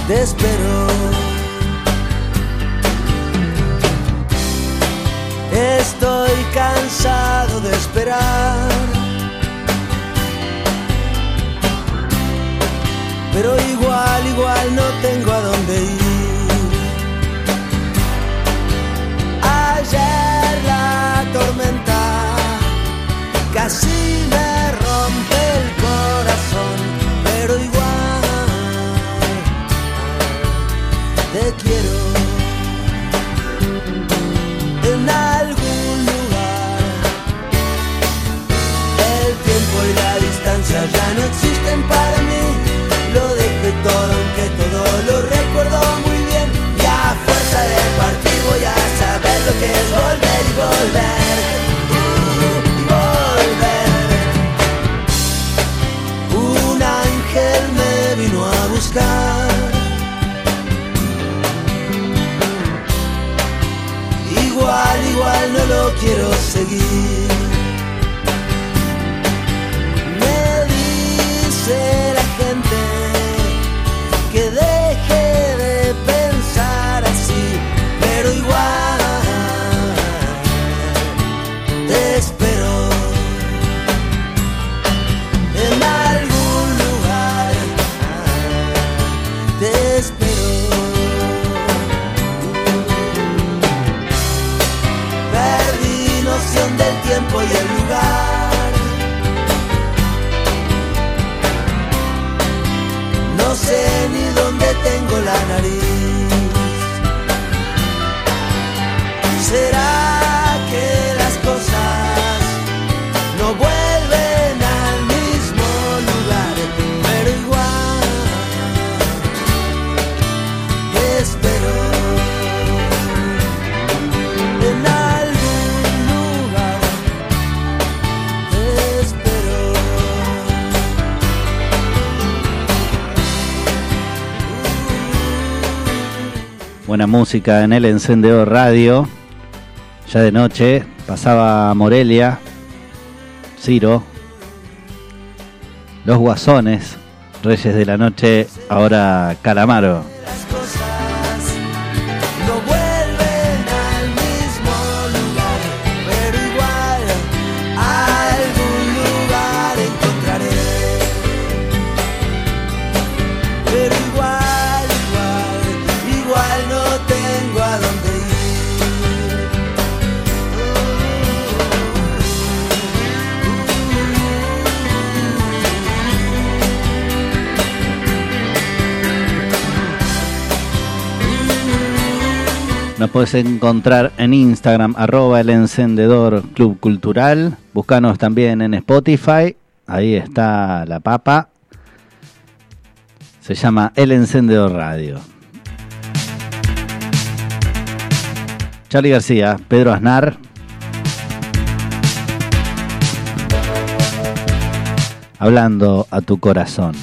Te espero. Estoy cansado de esperar. Pero igual, igual no tengo a dónde ir. Ayer la tormenta casi me para mí. Lo dejé todo, aunque todo lo recuerdo muy bien. Y a fuerza de partir voy a saber lo que es volver y volver. Uh, volver. Un ángel me vino a buscar. Igual, igual no lo quiero seguir. Buena música en el encendedor radio. Ya de noche pasaba Morelia, Ciro, Los Guasones, Reyes de la Noche, ahora Calamaro. Nos puedes encontrar en Instagram, arroba el encendedor Club Cultural. Búscanos también en Spotify. Ahí está la papa. Se llama El Encendedor Radio. Charlie García, Pedro Aznar. Hablando a tu corazón.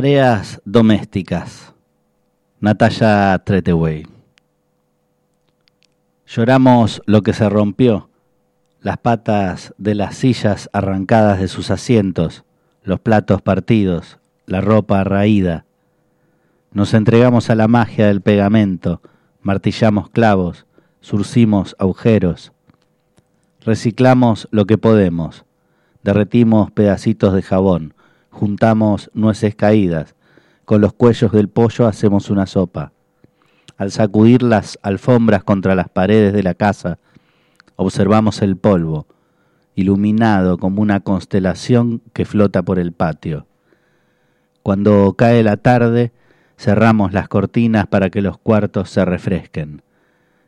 Tareas domésticas. Natalia Treteway. Lloramos lo que se rompió, las patas de las sillas arrancadas de sus asientos, los platos partidos, la ropa raída. Nos entregamos a la magia del pegamento, martillamos clavos, surcimos agujeros. Reciclamos lo que podemos, derretimos pedacitos de jabón, juntamos nueces caídas, con los cuellos del pollo hacemos una sopa. Al sacudir las alfombras contra las paredes de la casa, observamos el polvo, iluminado como una constelación que flota por el patio. Cuando cae la tarde, cerramos las cortinas para que los cuartos se refresquen.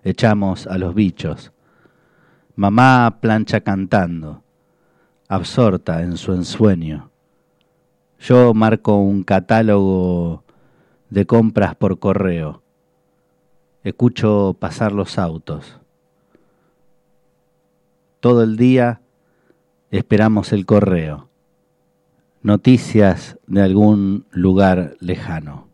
Echamos a los bichos. Mamá plancha cantando, absorta en su ensueño. Yo marco un catálogo de compras por correo. Escucho pasar los autos. Todo el día esperamos el correo. Noticias de algún lugar lejano.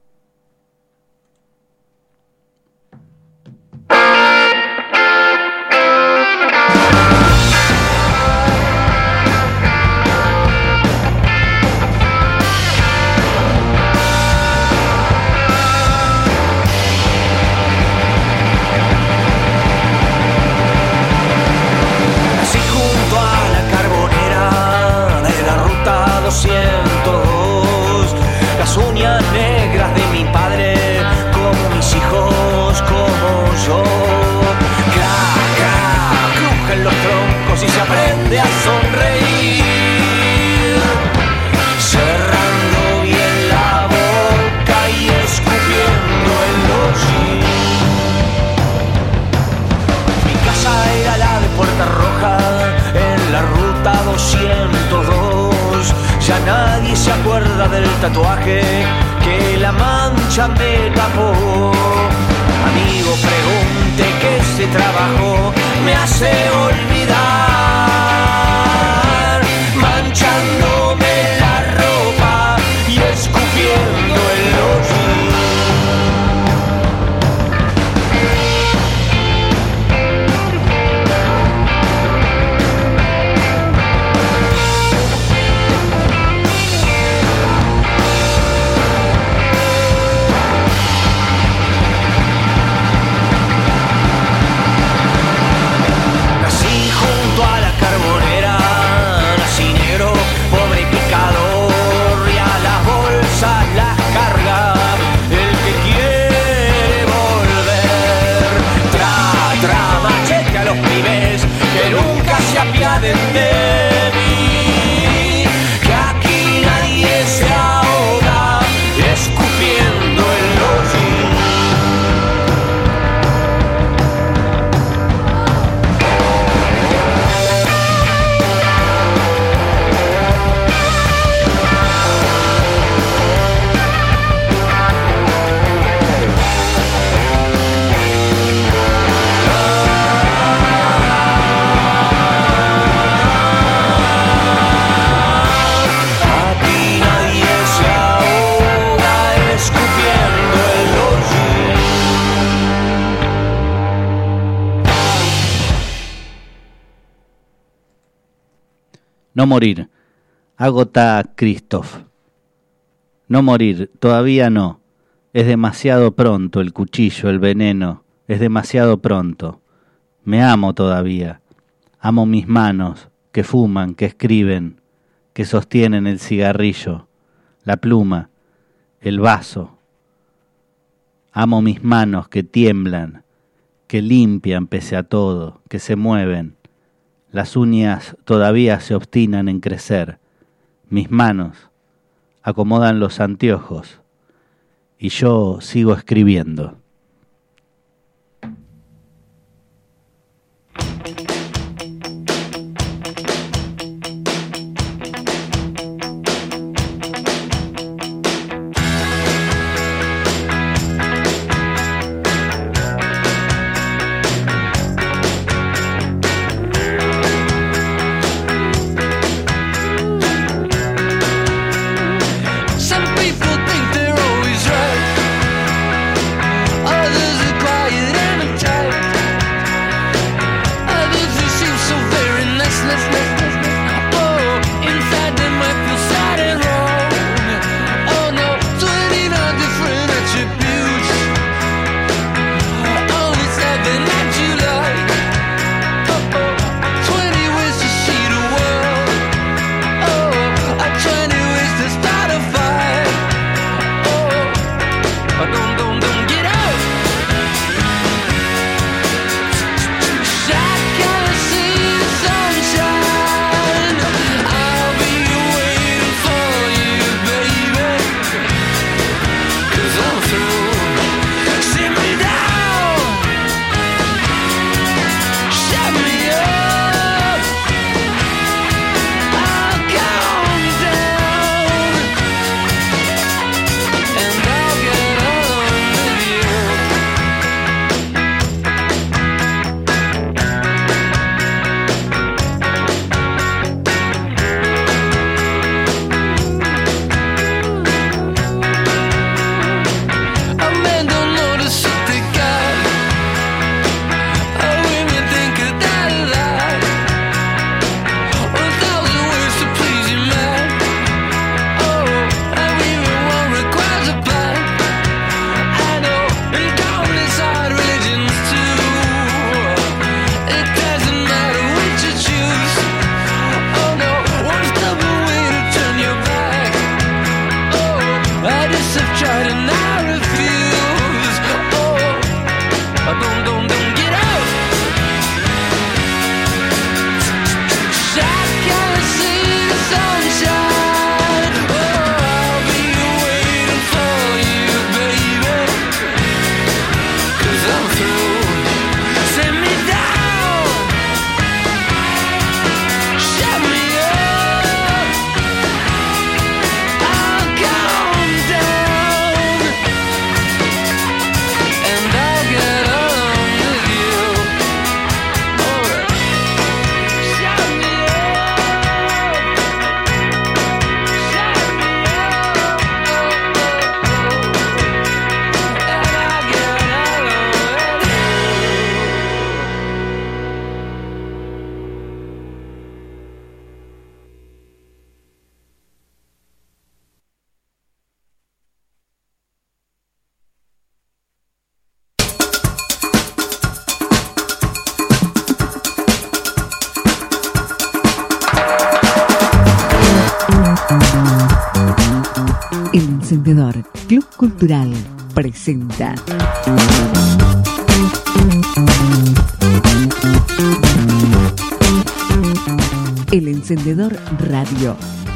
Tatuaje que la mancha me tapó. Amigo, pregunte que ese trabajo me hace olvidar. No morir. Agota Christoph. No morir, todavía no. Es demasiado pronto el cuchillo, el veneno. Es demasiado pronto. Me amo todavía. Amo mis manos, que fuman, que escriben, que sostienen el cigarrillo, la pluma, el vaso. Amo mis manos que tiemblan, que limpian pese a todo, que se mueven, las uñas todavía se obstinan en crecer. Mis manos acomodan los anteojos. Y yo sigo escribiendo.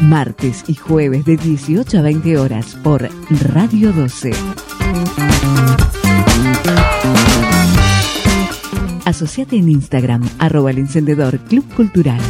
martes y jueves de 18 a 20 horas por Radio 12. Asociate en Instagram, arroba el encendedor Club Cultural.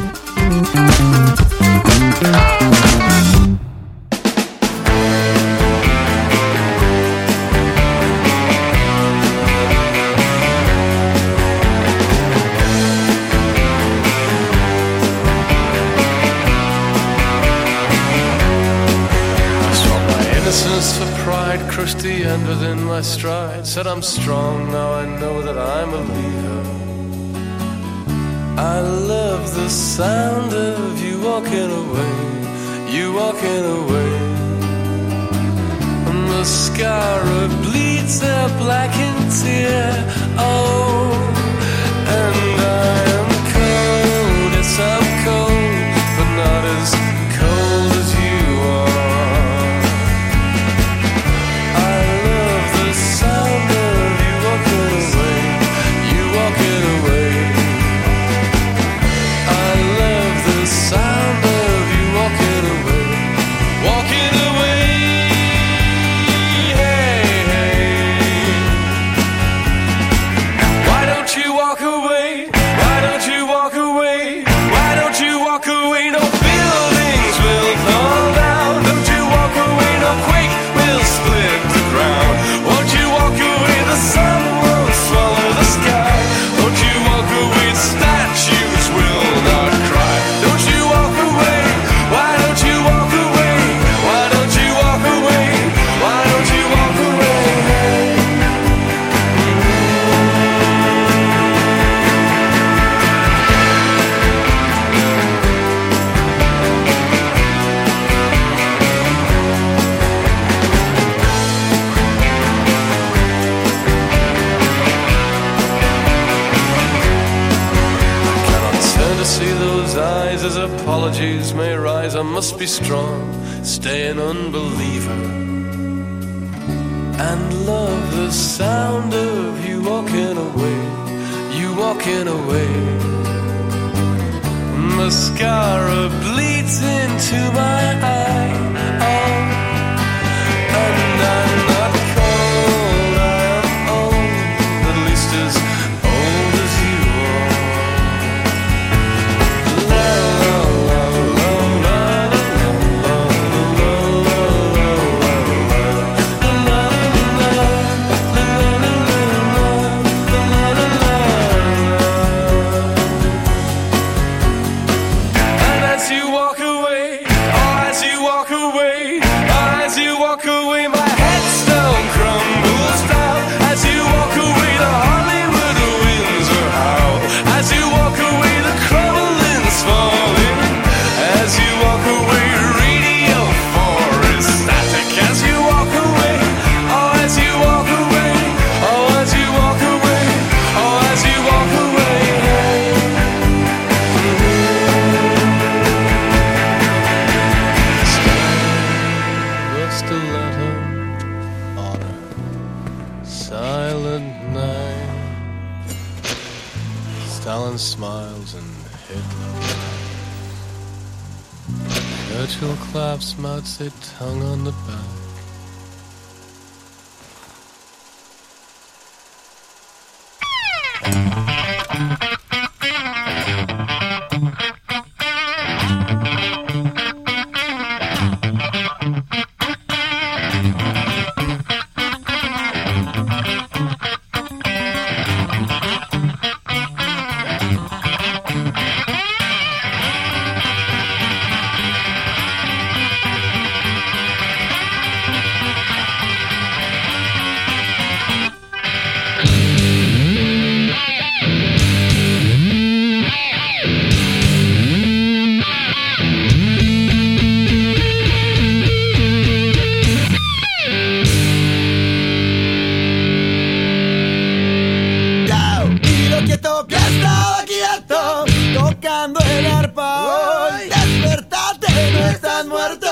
Muerto,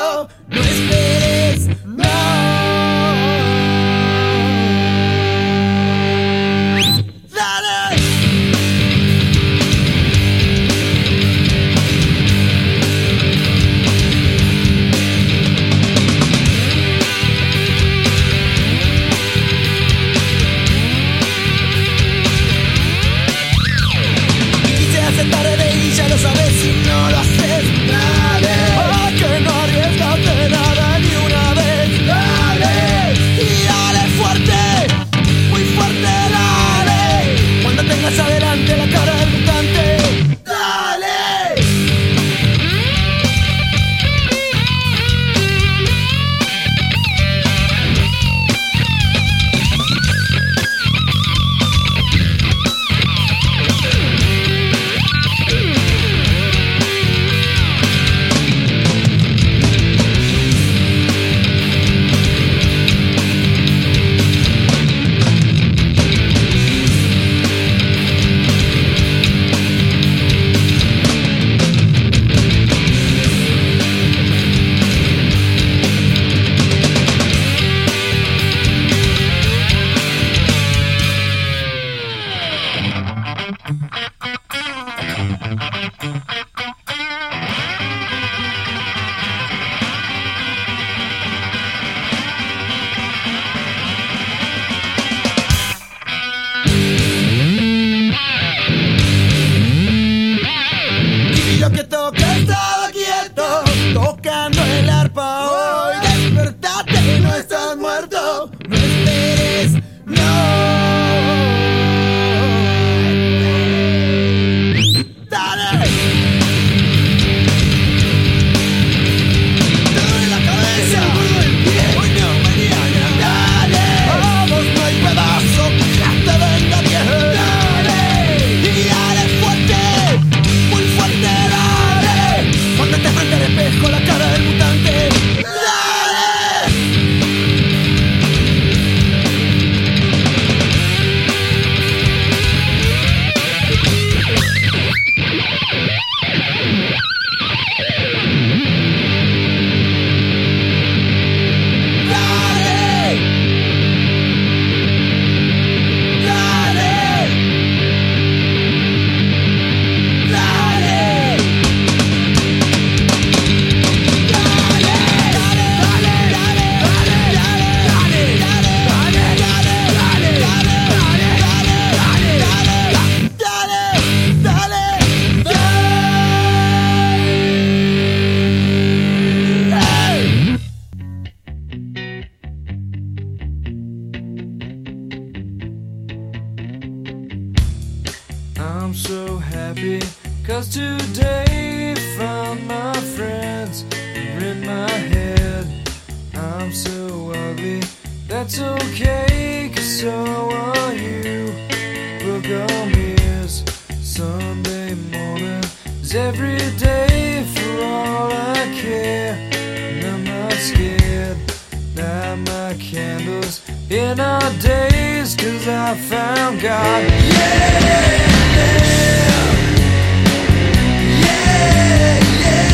found God. Yeah, yeah, yeah,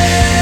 yeah.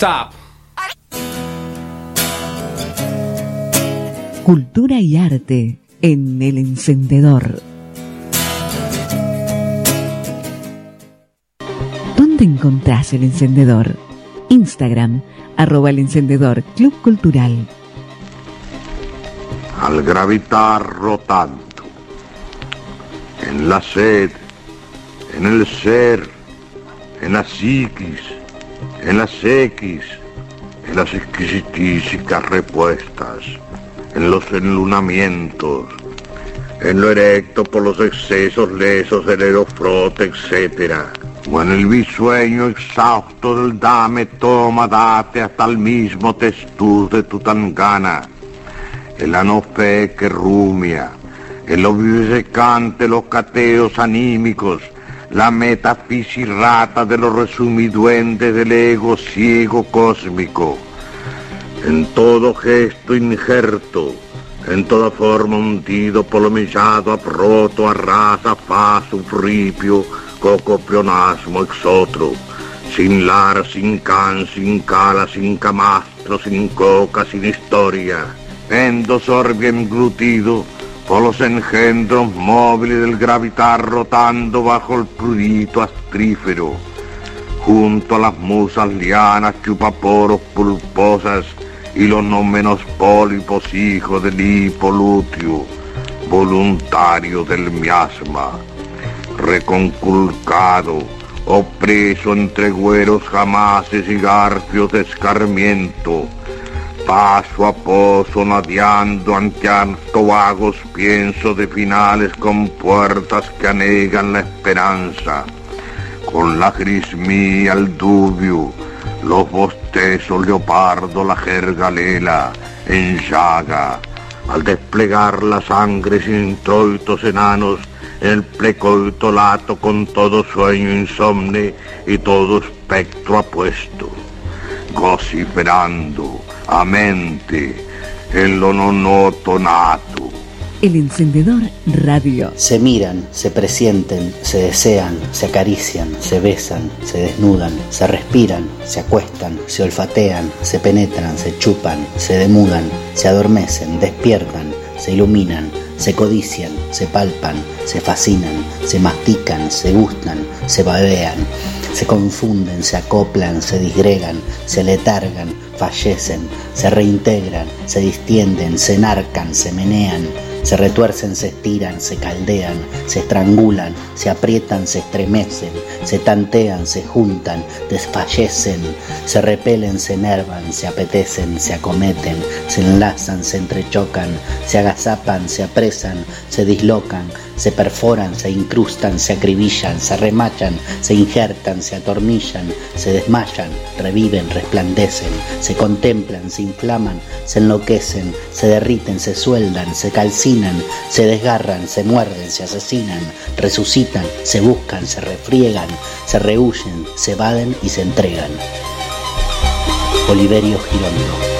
Stop. Cultura y arte en el encendedor. ¿Dónde encontrás el encendedor? Instagram, arroba el encendedor Club Cultural. al gravitar rotando, en la sed, en el ser, en la psiquis, en las X, en las exquisitísicas repuestas, en los enlunamientos, en lo erecto por los excesos lesos del aerofrote, etc. O en el bisueño exhausto del dame, toma, date hasta el mismo testuz de Tutangana el anofe que rumia, el vivisecante, los cateos anímicos, la metafisirrata de los resumiduendes del ego ciego cósmico. En todo gesto injerto, en toda forma hundido, polomillado, aproto, arrasa, faso, fripio, cocoplionasmo, exotro, sin lar, sin can, sin cala, sin camastro, sin coca, sin historia endosorbio englutido por los engendros móviles del gravitar rotando bajo el prudito astrífero, junto a las musas lianas chupaporos pulposas y los no menos pólipos hijos del hipolutio, voluntario del miasma, reconculcado, opreso entre güeros jamases y garfios de escarmiento, paso a paso nadiando ante harto vagos pienso de finales con puertas que anegan la esperanza, con la grismía el dubio, los bostezos leopardo, la jergalela en llaga, al desplegar la sangre sin introitos enanos en el plecoito lato con todo sueño insomne y todo espectro apuesto, vociferando a mente en lo nonoto nato. El encendedor radio. Se miran, se presienten, se desean, se acarician, se besan, se desnudan, se respiran, se acuestan, se olfatean, se penetran, se chupan, se demudan, se adormecen, despiertan, se iluminan, se codician, se palpan, se fascinan, se mastican, se gustan, se babean, se confunden, se acoplan, se disgregan, se letargan, fallecen, se reintegran, se distienden, se enarcan, se menean, se retuercen, se estiran, se caldean, se estrangulan, se aprietan, se estremecen, se tantean, se juntan, desfallecen, se repelen, se enervan, se apetecen, se acometen, se enlazan, se entrechocan, se agazapan, se apresan, se dislocan, se perforan, se incrustan, se acribillan, se remachan, se injertan, se atornillan, se desmayan, reviven, resplandecen, se contemplan, se inflaman, se enloquecen, se derriten, se sueldan, se calcinan, se desgarran, se muerden, se asesinan, resucitan, se buscan, se refriegan, se rehuyen, se evaden y se entregan. Oliverio Girondo.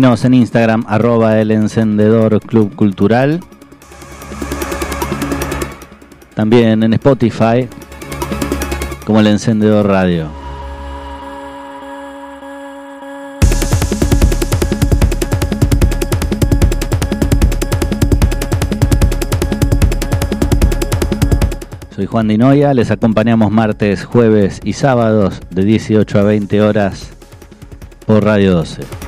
Seguinos en Instagram, arroba el encendedor Club Cultural. También en Spotify, como el encendedor radio. Soy Juan Dinoya, les acompañamos martes, jueves y sábados de 18 a 20 horas por Radio 12.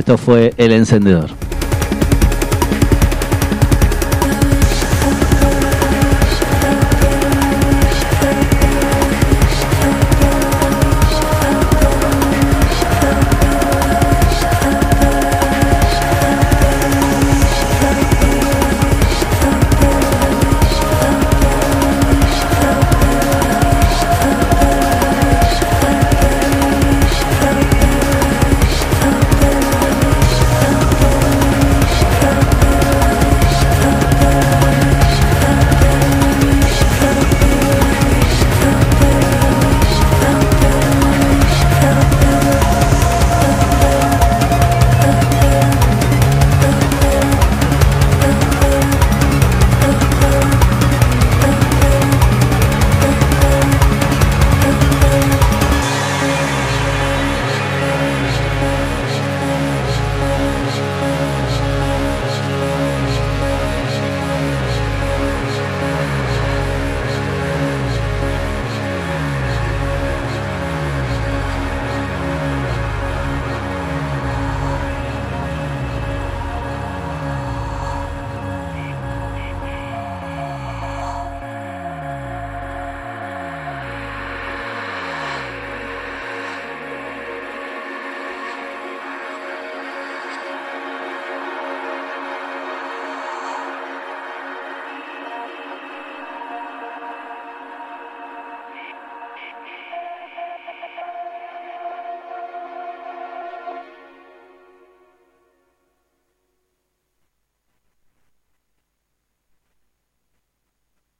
Esto fue El Encendedor.